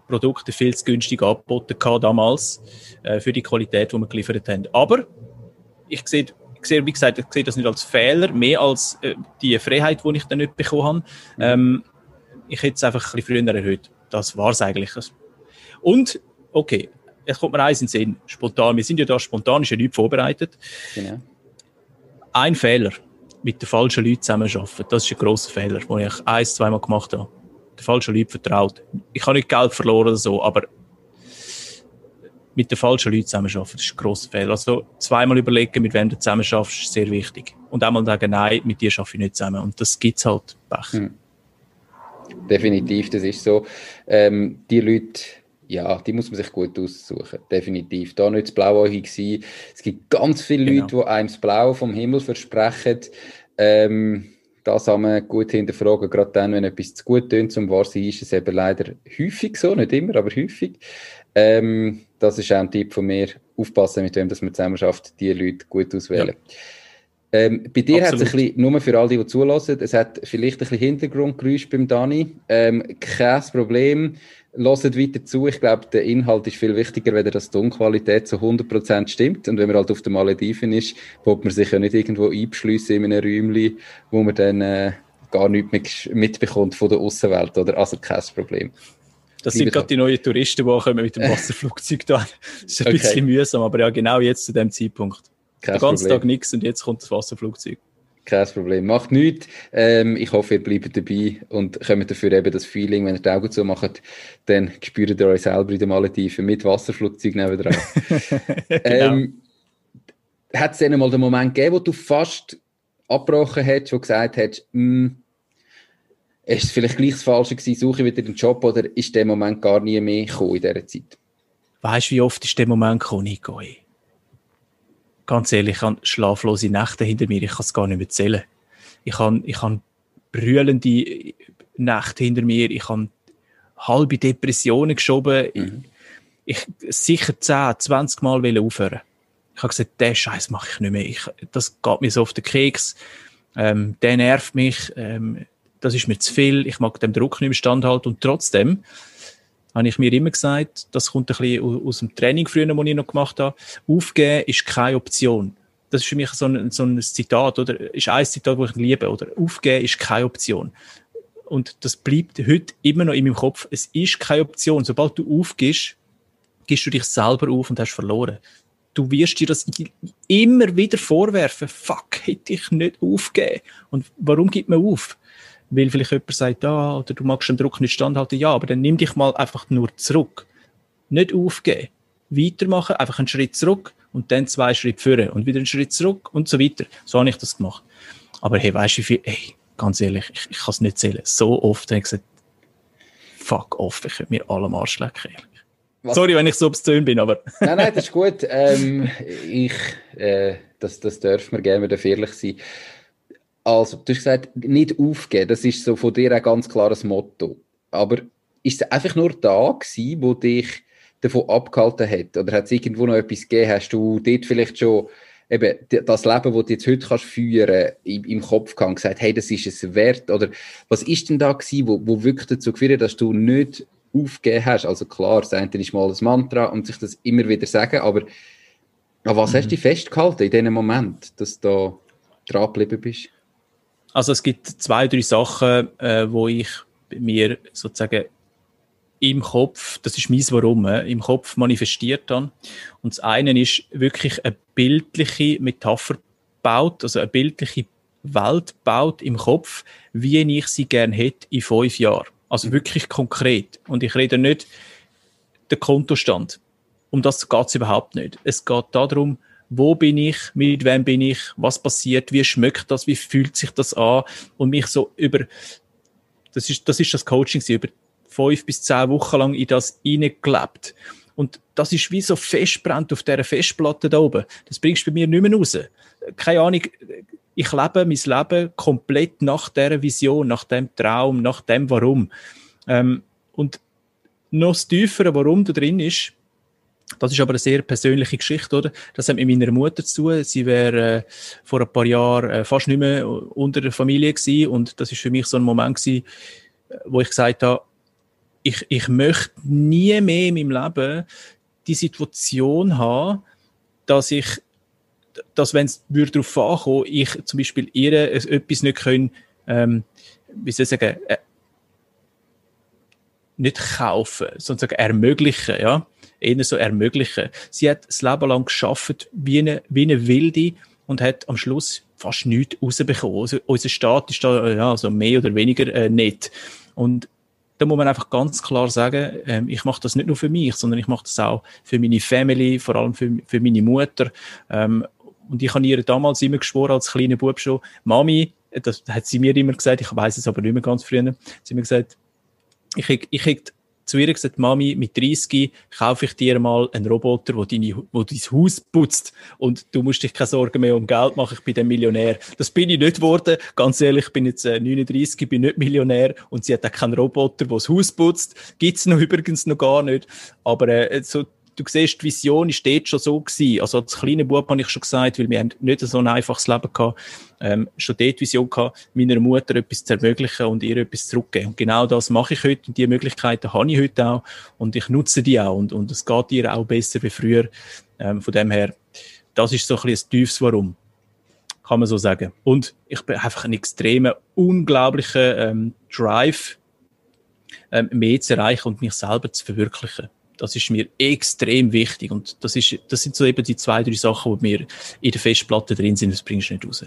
Produkte viel zu günstig angeboten damals äh, für die Qualität, die wir geliefert haben. Aber ich sehe, ich sehe, wie gesagt, ich sehe das nicht als Fehler, mehr als äh, die Freiheit, die ich dann nicht bekommen habe. Mhm. Ähm, ich hätte es einfach ein bisschen früher erhöht. Das war es eigentlich. Und, okay, es kommt mir eins in den Sinn, spontan. Wir sind ja da spontan, ist ja nichts vorbereitet. Genau. Ein Fehler, mit den falschen Leuten zusammenarbeiten, das ist ein grosser Fehler, den ich ein, zweimal gemacht habe. Den falschen Leuten vertraut. Ich habe nicht Geld verloren oder so, aber mit den falschen Leuten zusammenarbeiten, das ist ein grosser Fehler. Also zweimal überlegen, mit wem du zusammenarbeitest, ist sehr wichtig. Und einmal sagen, nein, mit dir arbeite ich nicht zusammen. Und das gibt es halt, Pech. Hm. Definitiv, das ist so. Ähm, die Leute ja, die muss man sich gut aussuchen, definitiv. Da nicht das Blauäugig sein. Es gibt ganz viele genau. Leute, die einem das Blau vom Himmel versprechen. Ähm, das haben wir gut hinterfragen, gerade dann, wenn etwas zu gut tönt, zum wahr sein, ist es eben leider häufig so, nicht immer, aber häufig. Ähm, das ist auch ein Tipp von mir, aufpassen, mit wem dass man zusammen schafft, die Leute gut auswählen. Ja. Ähm, bei dir hat es ein bisschen, nur für all die, die zulassen, es hat vielleicht ein bisschen Hintergrundgeräusch beim Dani. Ähm, kein Problem. Hört weiter zu. Ich glaube, der Inhalt ist viel wichtiger, wenn die Tonqualität zu 100% stimmt. Und wenn man halt auf den Malediven ist, wird man sich ja nicht irgendwo einbeschliessen in einem Räumchen, wo man dann äh, gar nichts mitbekommt von der Außenwelt. Oder? Also kein Problem. Das sind gerade die neuen Touristen, die kommen mit dem Wasserflugzeug da. Das ist ein okay. bisschen mühsam, aber ja, genau jetzt zu dem Zeitpunkt. Kein Den ganzen Problem. Tag nichts und jetzt kommt das Wasserflugzeug. Kein Problem. Macht nichts. Ähm, ich hoffe, ihr bleibt dabei und kommt dafür eben das Feeling, wenn ihr die Augen zumacht, dann spürt ihr euch selber in den Malediven mit Wasserflugzeug nebendran. genau. ähm, hat es dann mal den Moment gegeben, wo du fast abgebrochen hättest, wo du gesagt hättest, hm, ist es vielleicht gleich das Falsche gewesen, suche ich wieder einen Job oder ist der Moment gar nie mehr gekommen in dieser Zeit? Weißt du, wie oft ist der Moment gekommen, Nico? Ganz ehrlich, ich habe schlaflose Nächte hinter mir, ich kann es gar nicht mehr zählen. Ich habe, ich habe brüllende Nächte hinter mir, ich habe halbe Depressionen geschoben. Mhm. Ich, sicher 10, 20 Mal aufhören. Ich habe gesagt, den Scheiß mache ich nicht mehr. Ich, das geht mir so auf den Keks. Ähm, der nervt mich. Ähm, das ist mir zu viel. Ich mag dem Druck nicht mehr standhalten. Und trotzdem habe ich mir immer gesagt, das kommt ein bisschen aus dem Training früher, das ich noch gemacht habe. Aufgeben ist keine Option. Das ist für mich so ein, so ein Zitat, oder? Ist ein Zitat, das ich liebe, oder? Aufgeben ist keine Option und das bleibt heute immer noch in meinem Kopf. Es ist keine Option. Sobald du aufgehst, gehst du dich selber auf und hast verloren. Du wirst dir das immer wieder vorwerfen. Fuck, hätte ich nicht aufgegeben. Und warum gibt man auf? Weil vielleicht jemand sagt, ah, oder du magst den Druck nicht standhalten. Ja, aber dann nimm dich mal einfach nur zurück. Nicht aufgeben. Weitermachen, einfach einen Schritt zurück und dann zwei Schritte führen und wieder einen Schritt zurück und so weiter. So habe ich das gemacht. Aber hey, weißt du, wie viel, hey, ganz ehrlich, ich, ich kann es nicht zählen. So oft habe ich gesagt, fuck off, ich könnte mir alle am Arsch lecken, Sorry, wenn ich so obszön bin, aber... nein, nein, das ist gut. Ähm, ich, äh, das, das dürfen wir gerne wieder ehrlich sein. Also, du hast gesagt, nicht aufgeben, das ist so von dir ein ganz klares Motto. Aber ist es einfach nur da gewesen, wo dich davon abgehalten hat? Oder hat es irgendwo noch etwas gegeben? Hast du dort vielleicht schon eben das Leben, das du jetzt heute kannst führen im, im Kopf gehabt gesagt, hey, das ist es wert? Oder was ist denn da gewesen, wo, wo wirklich dazu geführt hat, dass du nicht aufgegeben hast? Also klar, das eine ist mal das Mantra und sich das immer wieder sagen, aber an was mhm. hast du dich festgehalten in diesem Moment, dass du da dran geblieben bist? Also es gibt zwei, drei Sachen, äh, wo ich mir sozusagen im Kopf, das ist mein Warum, äh, im Kopf manifestiert dann. Und das eine ist wirklich eine bildliche Metapher baut, also eine bildliche Welt baut im Kopf, wie ich sie gern hätte in fünf Jahren. Also mhm. wirklich konkret. Und ich rede nicht der Kontostand. Um das geht's überhaupt nicht. Es geht darum, wo bin ich, mit wem bin ich, was passiert, wie schmeckt das, wie fühlt sich das an und mich so über, das ist das, ist das Coaching, über fünf bis zehn Wochen lang in das hineingelebt. Und das ist wie so festbrennt auf dieser Festplatte da oben. Das bringst du bei mir nicht mehr raus. Keine Ahnung, ich lebe mein Leben komplett nach dieser Vision, nach dem Traum, nach dem Warum. Ähm, und noch das tiefere Warum da drin ist, das ist aber eine sehr persönliche Geschichte, oder? Das hat mit meiner Mutter zu tun. Sie wäre äh, vor ein paar Jahren äh, fast nicht mehr unter der Familie gewesen und das ist für mich so ein Moment gewesen, wo ich gesagt habe, ich, ich möchte nie mehr in meinem Leben die Situation haben, dass ich, dass wenn es darauf ankommen ich zum Beispiel ihr etwas nicht können, ähm, wie soll ich sagen, äh, nicht kaufen, sondern ermöglichen, ja, eher so ermöglichen. Sie hat das Leben lang geschafft wie eine, wie eine Wilde und hat am Schluss fast nichts rausbekommen. Also, unser Staat ist da ja, also mehr oder weniger äh, nett. Und da muss man einfach ganz klar sagen, ähm, ich mache das nicht nur für mich, sondern ich mache das auch für meine Family, vor allem für, für meine Mutter. Ähm, und ich habe ihr damals immer geschworen, als kleiner Bub schon, Mami, das hat sie mir immer gesagt, ich weiß es aber nicht mehr ganz früher, sie hat mir gesagt, ich, ich, ich zu ihr gesagt, Mami, mit 30 kaufe ich dir mal einen Roboter, der deine, wo dein Haus putzt und du musst dich keine Sorgen mehr um Geld machen, ich bin der Millionär. Das bin ich nicht geworden. Ganz ehrlich, ich bin jetzt äh, 39, bin nicht Millionär und sie hat auch keinen Roboter, der das Haus putzt. Gibt's noch übrigens noch gar nicht. Aber äh, so du siehst, die Vision ist dort schon so gewesen. Also als kleiner Bub habe ich schon gesagt, weil wir haben nicht so ein einfaches Leben gehabt, ähm, schon dort die Vision gehabt, meiner Mutter etwas zu ermöglichen und ihr etwas zurückgeben. Und genau das mache ich heute und die Möglichkeiten habe ich heute auch und ich nutze die auch und, und es geht ihr auch besser wie früher. Ähm, von dem her, das ist so ein ein tiefes Warum. Kann man so sagen. Und ich bin einfach ein extremer, unglaublicher ähm, Drive, ähm, mehr zu erreichen und mich selber zu verwirklichen. Das ist mir extrem wichtig. Und das, ist, das sind so eben die zwei, drei Sachen, die mir in der Festplatte drin sind. Das bringst du nicht raus.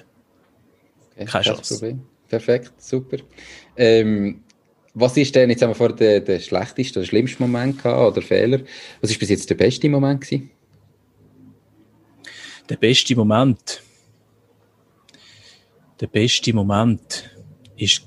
Okay, Keine Chance. Problem. Perfekt, super. Ähm, was ist denn, jetzt haben wir vor der, der schlechteste oder schlimmste Moment gehabt, oder Fehler? Was ist bis jetzt der beste Moment gewesen? Der beste Moment? Der beste Moment ist,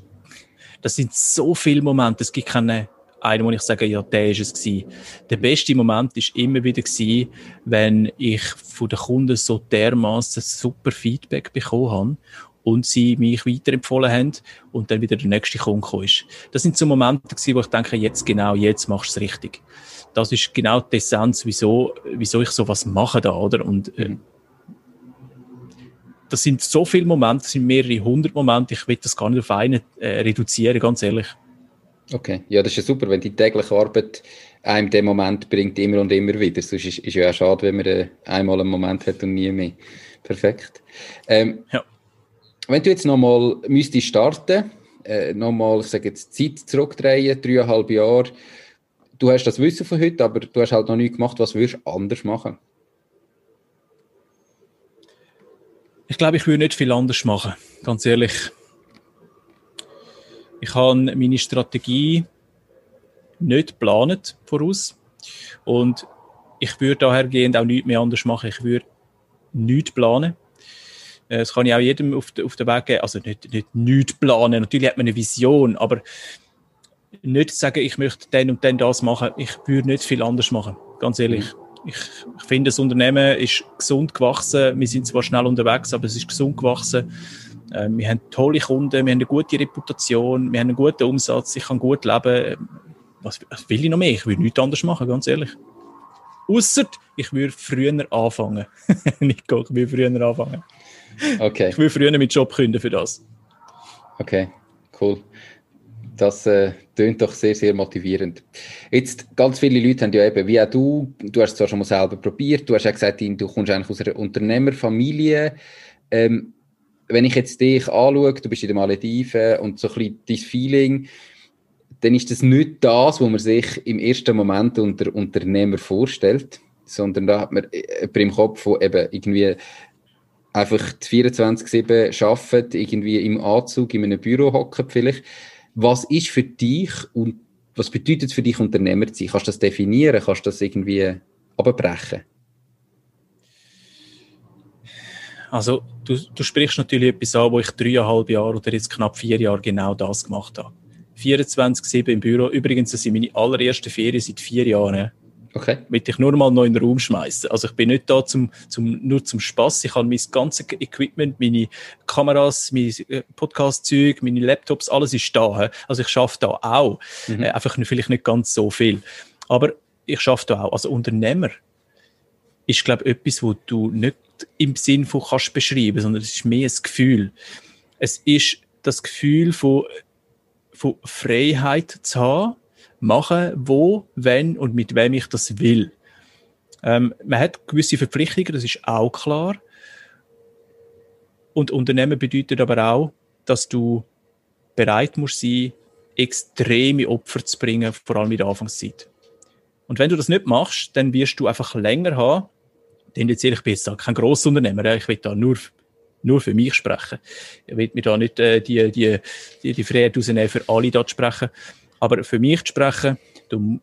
das sind so viele Momente, es gibt keine einen, wo ich sage, ja, der ist es gewesen. Der beste Moment ist immer wieder gewesen, wenn ich von den Kunden so dermaßen super Feedback bekommen habe und sie mich weiterempfohlen haben und dann wieder der nächste Kunde ist. Das sind so Momente gewesen, wo ich denke, jetzt genau, jetzt machst du es richtig. Das ist genau die Essenz, wieso, wieso ich sowas mache da, oder? Und, äh, das sind so viele Momente, das sind mehrere hundert Momente, ich will das gar nicht auf einen äh, reduzieren, ganz ehrlich. Okay, ja, das ist ja super, wenn die tägliche Arbeit einem den Moment bringt, immer und immer wieder. Sonst ist es ja auch schade, wenn man äh, einmal einen Moment hat und nie mehr. Perfekt. Ähm, ja. Wenn du jetzt nochmal müsstest starten, äh, nochmal, ich sage jetzt, Zeit zurückdrehen, dreieinhalb Jahre, du hast das Wissen von heute, aber du hast halt noch nichts gemacht, was würdest du anders machen? Ich glaube, ich würde nicht viel anders machen, ganz ehrlich. Ich habe meine Strategie nicht geplant voraus und ich würde dahergehend auch nichts mehr anders machen. Ich würde nichts planen. Äh, das kann ich auch jedem auf, de, auf den Weg geben. Also nicht, nicht nichts planen. Natürlich hat man eine Vision, aber nicht sagen, ich möchte dann und dann das machen. Ich würde nicht viel anders machen. Ganz ehrlich. Mhm ich, ich finde, das Unternehmen ist gesund gewachsen. Wir sind zwar schnell unterwegs, aber es ist gesund gewachsen. Äh, wir haben tolle Kunden, wir haben eine gute Reputation, wir haben einen guten Umsatz, ich kann gut leben. Was, will ich noch mehr? Ich will nichts anderes machen, ganz ehrlich. Ausser, ich würde früher anfangen. Nico, ich würde früher anfangen. Okay. Ich will früher mit Job künden für das. Okay, cool. Das äh, tönt doch sehr, sehr motivierend. Jetzt, ganz viele Leute haben ja eben, wie auch du, du hast es zwar schon mal selber probiert, du hast ja gesagt, du kommst eigentlich aus einer Unternehmerfamilie. Ähm, wenn ich jetzt dich anschaue, du bist in den Malediven und so ein bisschen dein Feeling, dann ist das nicht das, was man sich im ersten Moment unter Unternehmer vorstellt, sondern da hat man jemanden im Kopf, der eben irgendwie einfach 24-7 arbeitet, irgendwie im Anzug in einem Büro hockt vielleicht. Was ist für dich und was bedeutet es für dich, Unternehmer zu sein? Kannst du das definieren? Kannst du das irgendwie abbrechen? Also, du, du sprichst natürlich etwas an, wo ich dreieinhalb Jahre oder jetzt knapp vier Jahre genau das gemacht habe. 24-7 im Büro. Übrigens, das sind meine allerersten Ferien seit vier Jahren. Okay. Will ich nur mal noch in den Raum schmeißen. Also ich bin nicht da zum, zum, nur zum Spaß. Ich habe mein ganzes Equipment, meine Kameras, mein äh, Podcast-Zeug, meine Laptops, alles ist da. Also ich schaffe da auch. Mhm. Äh, einfach vielleicht nicht ganz so viel. Aber ich schaffe da auch. Also Unternehmer ist, glaube ich, etwas, wo du nicht im Sinn von kannst beschreiben, sondern es ist mehr ein Gefühl. Es ist das Gefühl von, von Freiheit zu haben, machen, wo, wenn und mit wem ich das will. Ähm, man hat gewisse Verpflichtungen, das ist auch klar. Und Unternehmen bedeutet aber auch, dass du bereit musst sein, extreme Opfer zu bringen, vor allem in der Anfangszeit. Und wenn du das nicht machst, dann wirst du einfach länger haben. Denn jetzt ich bin jetzt kein Grossunternehmer, ich will da nur, nur für mich sprechen. Ich will mir da nicht äh, die, die, die, die Freiheit rausnehmen, für alle da zu sprechen. Aber für mich zu sprechen, du,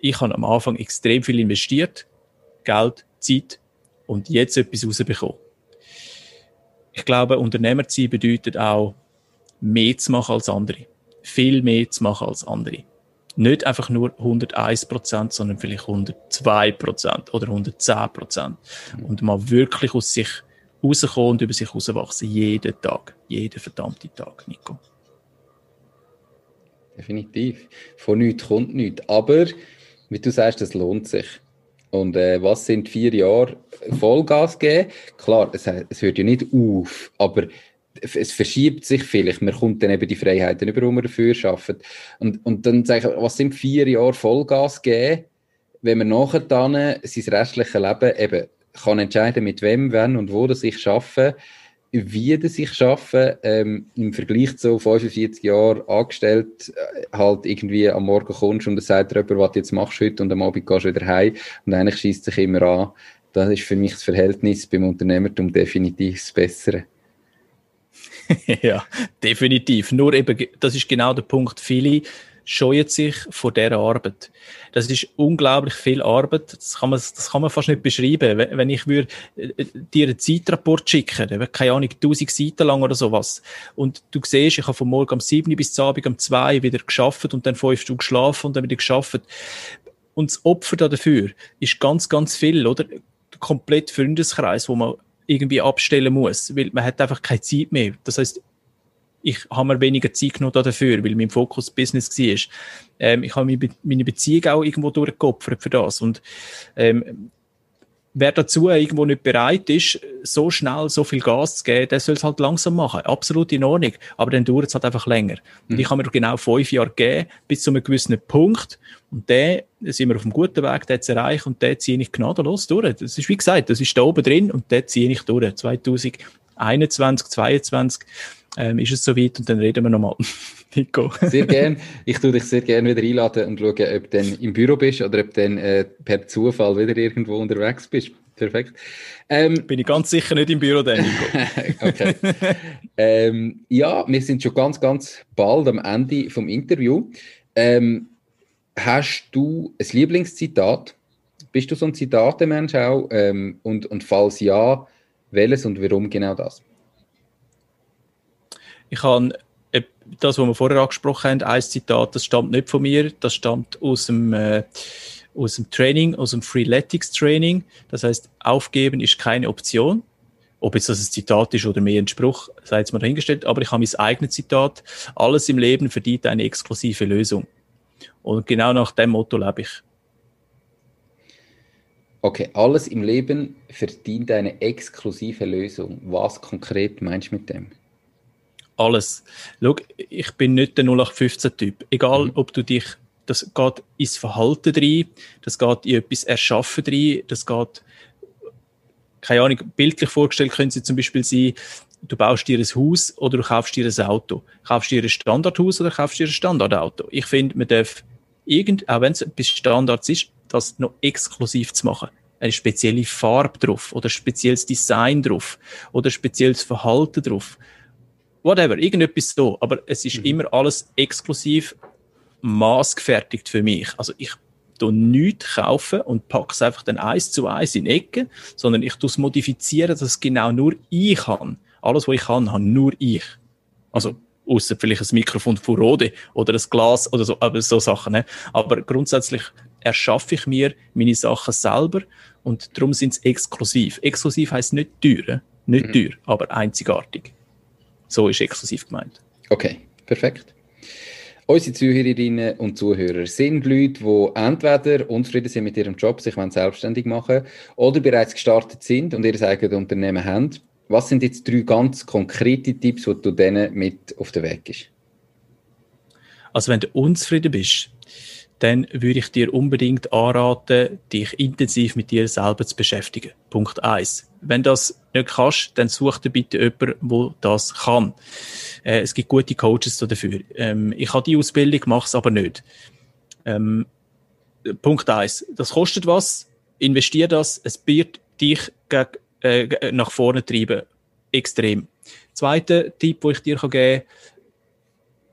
ich habe am Anfang extrem viel investiert. Geld, Zeit und jetzt etwas rausbekommen. Ich glaube, Unternehmer zu sein bedeutet auch, mehr zu machen als andere. Viel mehr zu machen als andere. Nicht einfach nur 101 Prozent, sondern vielleicht 102 Prozent oder 110 Prozent. Und mal wirklich aus sich rauskommen und über sich rauswachsen. Jeden Tag. Jeden verdammten Tag, Nico. Definitiv. Von nichts kommt nichts. Aber, wie du sagst, das lohnt sich. Und äh, was sind vier Jahre Vollgas geben? Klar, es, es hört ja nicht auf, aber es verschiebt sich vielleicht. Man kommt dann eben die Freiheiten über, die man dafür schafft. Und, und dann sage ich, was sind vier Jahre Vollgas geben, wenn man nachher dann sein restliches Leben eben kann entscheiden, mit wem, wann und wo das ich schaffe, wie das ich schaffe, ähm, im Vergleich zu 45 Jahren angestellt, äh, halt irgendwie am Morgen kommst und es sagt jemand, was du jetzt machst heute und am Abend gehst du wieder heim und eigentlich schießt sich immer an. Das ist für mich das Verhältnis beim Unternehmertum definitiv das Bessere. ja, definitiv. Nur eben, das ist genau der Punkt. Viele scheuen sich vor dieser Arbeit. Das ist unglaublich viel Arbeit. Das kann man, das kann man fast nicht beschreiben. Wenn ich würde äh, dir einen Zeitrapport schicken, keine Ahnung, 1000 Seiten lang oder sowas. Und du siehst, ich habe von morgen um 7 bis zum Abend um 2 wieder geschafft und dann 5 Stunden geschlafen und dann wieder geschafft. Und das Opfer dafür ist ganz, ganz viel, oder? Komplett Freundeskreis, wo man irgendwie abstellen muss, weil man hat einfach keine Zeit mehr. Das heißt, ich habe mir weniger Zeit genommen dafür, weil mein Fokus Business war. Ähm, ich habe meine Beziehung auch irgendwo durchgeopfert für das. Und ähm, wer dazu irgendwo nicht bereit ist, so schnell so viel Gas zu geben, der soll es halt langsam machen. Absolut in Ordnung. Aber dann dauert es halt einfach länger. Und mhm. ich habe mir genau fünf Jahre gegeben, bis zu einem gewissen Punkt. Und der sind wir auf einem guten Weg, den zu erreichen. Und den ziehe ich gnadenlos durch. Das ist, wie gesagt, das ist da oben drin und den ziehe ich durch. 2021, 2022 ähm, ist es soweit und dann reden wir nochmal. Nico. sehr gern. Ich tue dich sehr gerne wieder einladen und schaue, ob du dann im Büro bist oder ob du dann äh, per Zufall wieder irgendwo unterwegs bist. Perfekt. Ähm, Bin ich ganz sicher nicht im Büro, dann, Nico. okay. ähm, ja, wir sind schon ganz, ganz bald am Ende vom Interview. Ähm, hast du ein Lieblingszitat? Bist du so ein Zitatemensch auch? Ähm, und, und falls ja, welches und warum genau das? Ich habe äh, das, was wir vorher angesprochen haben, ein Zitat, das stammt nicht von mir, das stammt aus dem, äh, aus dem Training, aus dem Freeletics Training. Das heißt, aufgeben ist keine Option. Ob jetzt das ein Zitat ist oder mehr ein Spruch, sei jetzt mal dahingestellt. Aber ich habe mein eigenes Zitat. Alles im Leben verdient eine exklusive Lösung. Und genau nach dem Motto lebe ich. Okay, alles im Leben verdient eine exklusive Lösung. Was konkret meinst du mit dem? Alles. Schau, ich bin nicht der 0815-Typ. Egal, mhm. ob du dich, das geht ins Verhalten rein, das geht in etwas Erschaffen rein, das geht, keine Ahnung, bildlich vorgestellt können sie zum Beispiel sein, du baust dir ein Haus oder du kaufst dir ein Auto. Kaufst dir ein Standardhaus oder kaufst dir ein Standardauto. Ich finde, man darf irgend, auch wenn es bis Standards ist, das noch exklusiv zu machen eine spezielle Farbe drauf oder ein spezielles Design drauf oder ein spezielles Verhalten drauf whatever, irgendetwas so. Aber es ist mhm. immer alles exklusiv maßgefertigt für mich. Also ich tu nichts kaufen und packe es einfach dann eins zu eins in Ecke, sondern ich tue es modifizieren, dass es genau nur ich kann. Alles, was ich kann, habe nur ich. Also, außer vielleicht ein Mikrofon von Rode oder ein Glas oder so, aber so Sachen. Ne? Aber grundsätzlich erschaffe ich mir meine Sachen selber und darum sind es exklusiv. Exklusiv heißt nicht teuer, nicht mhm. teuer, aber einzigartig. So ist exklusiv gemeint. Okay, perfekt. Unsere Zuhörerinnen und Zuhörer sind Leute, die entweder unzufrieden sind mit ihrem Job, sich selbstständig machen oder bereits gestartet sind und ihr eigenes Unternehmen haben. Was sind jetzt drei ganz konkrete Tipps, die du denen mit auf den Weg gibst? Also wenn du unzufrieden bist, dann würde ich dir unbedingt anraten, dich intensiv mit dir selber zu beschäftigen. Punkt eins. Wenn das nicht kannst, dann such dir bitte jemanden, der das kann. Äh, es gibt gute Coaches dafür. Ähm, ich habe die Ausbildung, mache es aber nicht. Ähm, Punkt eins. Das kostet was. Investier das. Es wird dich äh, nach vorne treiben. Extrem. Zweiter Tipp, den ich dir geben kann,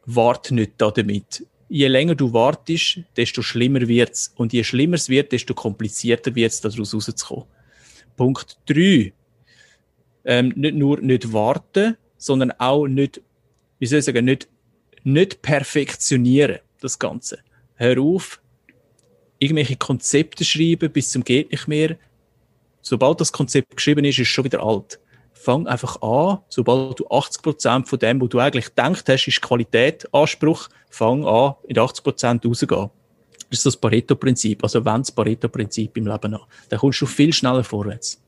warte nicht damit je länger du wartest, desto schlimmer wird's. Und je schlimmer es wird, desto komplizierter wird's, daraus rauszukommen. Punkt drei: Ähm, nicht nur nicht warten, sondern auch nicht, wie soll ich sagen, nicht, nicht perfektionieren, das Ganze. Hör auf, irgendwelche Konzepte schreiben bis zum geht nicht mehr. Sobald das Konzept geschrieben ist, ist es schon wieder alt fang einfach an, sobald du 80% von dem, was du eigentlich gedacht hast, ist Qualität, Anspruch, fang an, in 80% rauszugehen. Das ist das Pareto-Prinzip. Also wenn das Pareto-Prinzip im Leben an, dann kommst du viel schneller vorwärts.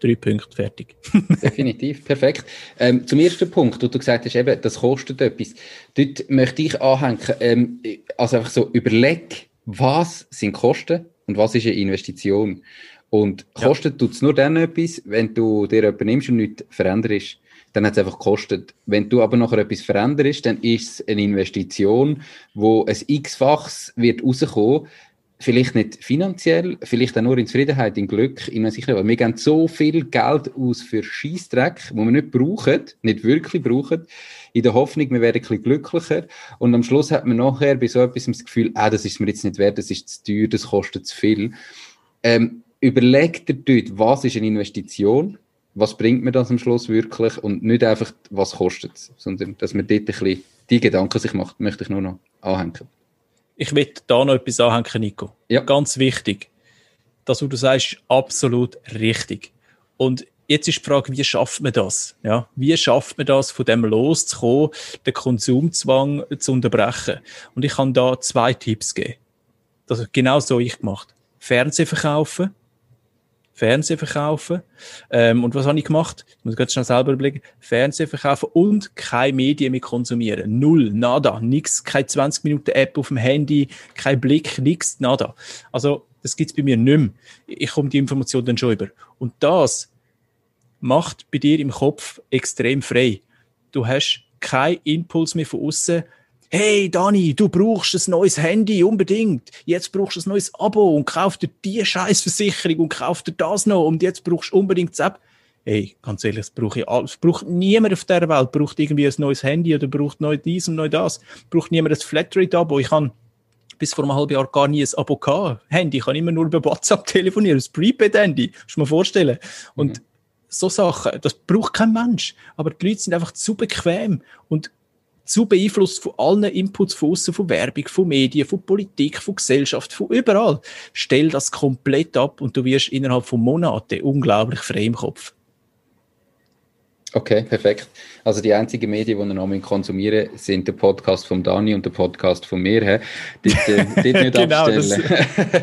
Drei Punkte, fertig. Definitiv, perfekt. Ähm, zum ersten Punkt, wo du gesagt hast, eben, das kostet etwas. Dort möchte ich anhängen, ähm, also einfach so überleg, was sind Kosten und was ist eine Investition? Und kostet ja. es nur dann etwas, wenn du dir etwas nimmst und nichts veränderst, dann hat es einfach gekostet. Wenn du aber nachher etwas veränderst, dann ist es eine Investition, wo ein x-faches wird rauskommen. vielleicht nicht finanziell, vielleicht auch nur in Zufriedenheit, in Glück, in Sicherheit. Wir geben so viel Geld aus für Scheißdreck, wo wir nicht brauchen, nicht wirklich brauchen, in der Hoffnung, wir werden ein bisschen glücklicher. Und am Schluss hat man nachher bei so etwas das Gefühl, ah, das ist mir jetzt nicht wert, das ist zu teuer, das kostet zu viel. Ähm, überlegt ihr dort, was ist eine Investition, was bringt mir das am Schluss wirklich und nicht einfach, was kostet es, sondern dass man dort ein bisschen die Gedanken sich macht, möchte ich nur noch anhängen. Ich will da noch etwas anhängen, Nico. Ja. Ganz wichtig. Das, was du sagst, ist absolut richtig. Und jetzt ist die Frage, wie schafft man das? Ja, wie schafft man das, von dem loszukommen, den Konsumzwang zu unterbrechen? Und ich kann da zwei Tipps geben. Das genau so ich gemacht. Fernsehen verkaufen. Fernsehen verkaufen. Ähm, und was habe ich gemacht? Ich muss ganz schnell selber überlegen. Fernsehen verkaufen und keine Medien mehr konsumieren. Null, nada, nix, keine 20 Minuten App auf dem Handy, kein Blick, nix, nada. Also, das gibt's bei mir nicht mehr. Ich komme die Information dann schon über. Und das macht bei dir im Kopf extrem frei. Du hast keinen Impuls mehr von außen. Hey Dani, du brauchst ein neues Handy unbedingt. Jetzt brauchst du ein neues Abo und kauf dir die Scheißversicherung und kauf dir das noch und jetzt brauchst du unbedingt das App. Hey, ganz ehrlich, das brauche ich alles. Braucht niemand auf der Welt braucht irgendwie ein neues Handy oder braucht neu dies und neu das. Braucht niemand ein Flatrate-Abo. Ich kann bis vor einem halben Jahr gar nie ein Abo gehabt. Handy, ich kann immer nur über WhatsApp telefonieren, ein Prepaid-Handy. Musst du mir vorstellen. Und mhm so Sachen, das braucht kein Mensch. Aber die Leute sind einfach zu bequem und zu beeinflusst von allen Inputs von außen, von Werbung, von Medien, von Politik, von Gesellschaft, von überall. Stell das komplett ab und du wirst innerhalb von Monaten unglaublich frei im Kopf. Okay, perfekt. Also die einzigen Medien, die wir noch konsumieren, sind der Podcast von Dani und der Podcast von mir. Die, die, die nicht genau, das,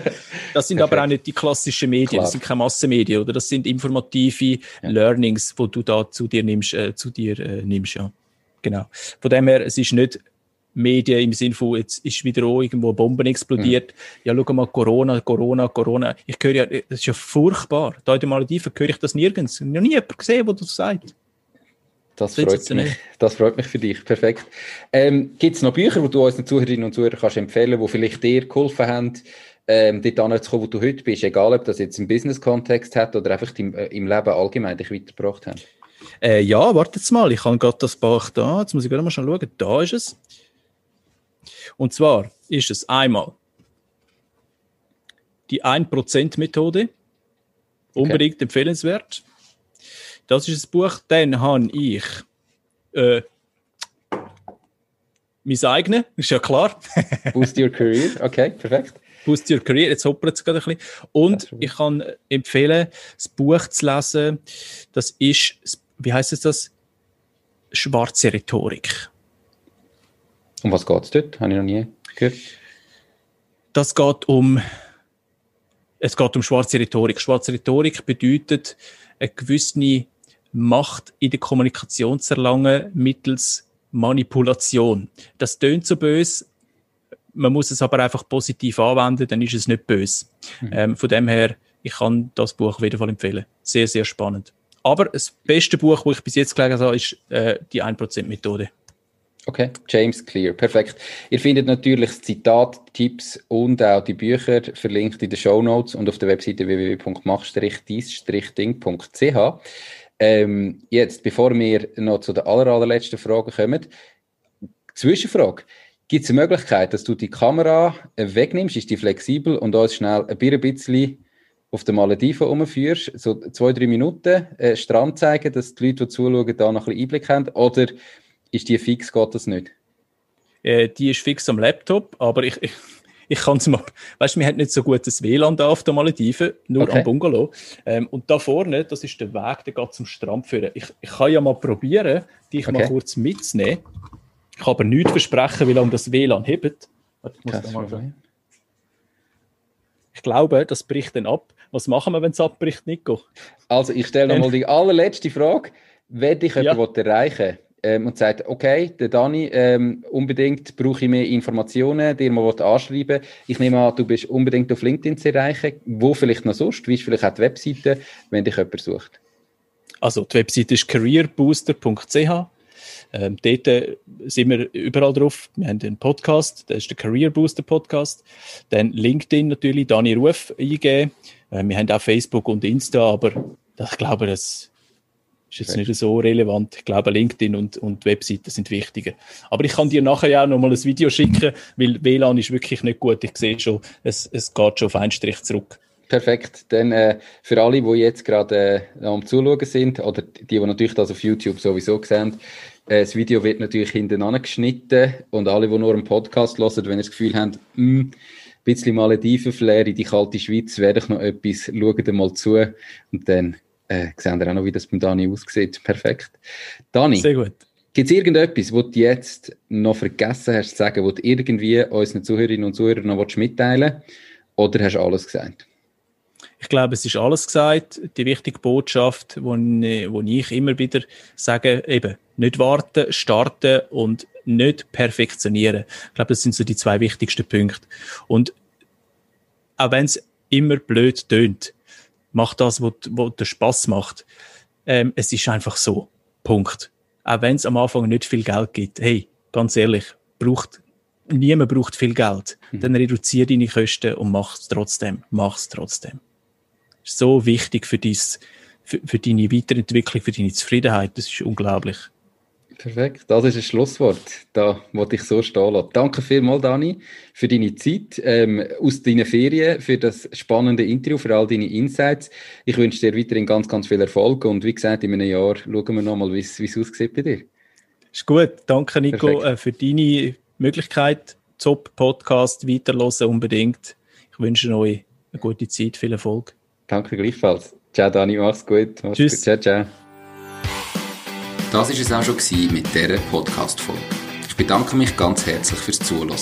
das, sind aber auch nicht die klassischen Medien, Klar. das sind keine Massenmedien, oder? Das sind informative ja. Learnings, wo du da zu dir nimmst, äh, zu dir äh, nimmst, ja. Genau. Von dem her, es ist nicht Medien im Sinne von, jetzt ist wieder irgendwo Bomben explodiert. Mhm. Ja, schau mal, Corona, Corona, Corona. Ich höre ja, das ist ja furchtbar. Da in den Malediven höre ich das nirgends. Ich habe noch nie jemanden gesehen, der das sagt. Das freut, mich, das freut mich für dich. Perfekt. Ähm, Gibt es noch Bücher, die du unseren Zuhörerinnen und Zuhörern kannst empfehlen die vielleicht dir geholfen haben, ähm, dort anzukommen, wo du heute bist? Egal, ob das jetzt einen Business-Kontext hat oder einfach im, äh, im Leben allgemein dich weitergebracht haben. Äh, ja, wartet mal. Ich habe gerade das Bach da. Jetzt muss ich gerade mal schauen. Da ist es. Und zwar ist es einmal die 1%-Methode. Unbedingt okay. empfehlenswert. Das ist ein Buch, dann habe ich äh, mein eigenes, ist ja klar. Boost Your Career, okay, perfekt. Boost Your Career, jetzt hoppert es gerade ein bisschen. Und ich kann empfehlen, das Buch zu lesen, das ist, wie heißt es das? Schwarze Rhetorik. Um was geht es dort? Habe ich noch nie gehört. Das geht um, es geht um schwarze Rhetorik. Schwarze Rhetorik bedeutet eine gewisse Macht in der Kommunikation zu erlangen mittels Manipulation. Das tönt so böse, man muss es aber einfach positiv anwenden, dann ist es nicht böse. Mhm. Ähm, von dem her, ich kann das Buch auf jeden Fall empfehlen. Sehr, sehr spannend. Aber das beste Buch, das ich bis jetzt gelesen habe, ist äh, die 1%-Methode. Okay, James Clear, perfekt. Ihr findet natürlich das Zitat, Tipps und auch die Bücher verlinkt in den Show Notes und auf der Webseite www.mach-dies-ding.ch. Ähm, jetzt, bevor wir noch zu der aller, allerletzten Frage kommen, Zwischenfrage. Gibt es eine Möglichkeit, dass du die Kamera wegnimmst? Ist die flexibel und uns schnell ein bisschen auf den Malediven umführst? So zwei, drei Minuten äh, Strand zeigen, dass die Leute, die zuschauen, da noch ein bisschen Einblick haben? Oder ist die fix, geht das nicht? Äh, die ist fix am Laptop, aber ich, ich ich kann es mal, weißt du, wir haben nicht so gutes WLAN da auf der Malediven, nur okay. am Bungalow. Ähm, und da vorne, das ist der Weg, der geht zum Strand führen. Ich, ich kann ja mal probieren, dich okay. mal kurz mitzunehmen. Ich kann aber nichts versprechen, wie lange das WLAN hebt. Warte, ich, muss da mal ich glaube, das bricht dann ab. Was machen wir, wenn es abbricht, Nico? Also, ich stelle nochmal die allerletzte Frage. Wenn dich ja. jemand erreichen ähm, und sagt, okay, der Dani, ähm, unbedingt brauche ich mehr Informationen, dir mal anschreiben. Ich nehme an, du bist unbedingt auf LinkedIn zu erreichen. Wo vielleicht noch sonst? Wie ist vielleicht auch die Webseite, wenn dich jemand sucht? Also die Webseite ist careerbooster.ch Ähm, dort äh, sind wir überall drauf. Wir haben einen Podcast, das ist der Career Booster Podcast. Dann LinkedIn natürlich, Dani Ruf eingeben. Äh, wir haben auch Facebook und Insta, aber ich glaube, das ist jetzt nicht so relevant. Ich glaube, LinkedIn und, und Webseiten sind wichtiger. Aber ich kann dir nachher ja auch noch mal ein Video schicken, weil WLAN ist wirklich nicht gut. Ich sehe schon, es, es geht schon auf einen Strich zurück. Perfekt. Dann äh, für alle, die jetzt gerade äh, am Zuschauen sind, oder die, die natürlich das auf YouTube sowieso sehen, äh, das Video wird natürlich hinten angeschnitten und alle, die nur einen Podcast hören, wenn ihr das Gefühl habt, mh, hm, bisschen Malediven-Flair in die kalte Schweiz, werde ich noch etwas, schaut mal zu und dann äh, sehen wir auch noch, wie das beim Dani aussieht. Perfekt. Dani. Sehr gut. Gibt es irgendetwas, was du jetzt noch vergessen hast zu sagen, was du irgendwie unseren Zuhörerinnen und Zuhörern noch mitteilen willst? Oder hast du alles gesagt? Ich glaube, es ist alles gesagt. Die wichtige Botschaft, die ich immer wieder sage, eben, nicht warten, starten und nicht perfektionieren. Ich glaube, das sind so die zwei wichtigsten Punkte. Und auch wenn es immer blöd tönt, mach das, was, was dir Spaß macht. Ähm, es ist einfach so. Punkt. Auch wenn es am Anfang nicht viel Geld gibt. Hey, ganz ehrlich, braucht, niemand braucht viel Geld. Mhm. Dann reduziere deine Kosten und mach es trotzdem. Mach es trotzdem. Ist so wichtig für, dies, für, für deine Weiterentwicklung, für deine Zufriedenheit. Das ist unglaublich. Perfekt, das ist ein Schlusswort. Da wollte ich so stehen lassen. Danke vielmals, Dani, für deine Zeit, ähm, aus deinen Ferien, für das spannende Interview, für all deine Insights. Ich wünsche dir weiterhin ganz, ganz viel Erfolg und wie gesagt, in einem Jahr schauen wir nochmal, wie es aussieht bei dir. Ist gut. Danke, Nico, äh, für deine Möglichkeit. Top Podcast weiterhören unbedingt. Ich wünsche euch eine gute Zeit, viel Erfolg. Danke gleichfalls. Ciao, Dani, mach's gut. Mach's Tschüss. Gut. Ciao, ciao. Das war es auch schon mit dieser Podcast-Folge. Ich bedanke mich ganz herzlich fürs Zuhören.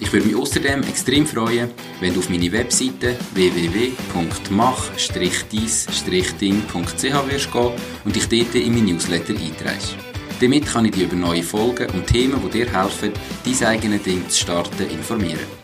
Ich würde mich außerdem extrem freuen, wenn du auf meine Webseite www.mach-dies-ding.ch wirst gehen und dich dort in mein Newsletter einträgst. Damit kann ich dich über neue Folgen und Themen, die dir helfen, dein eigenes Ding zu starten, informieren.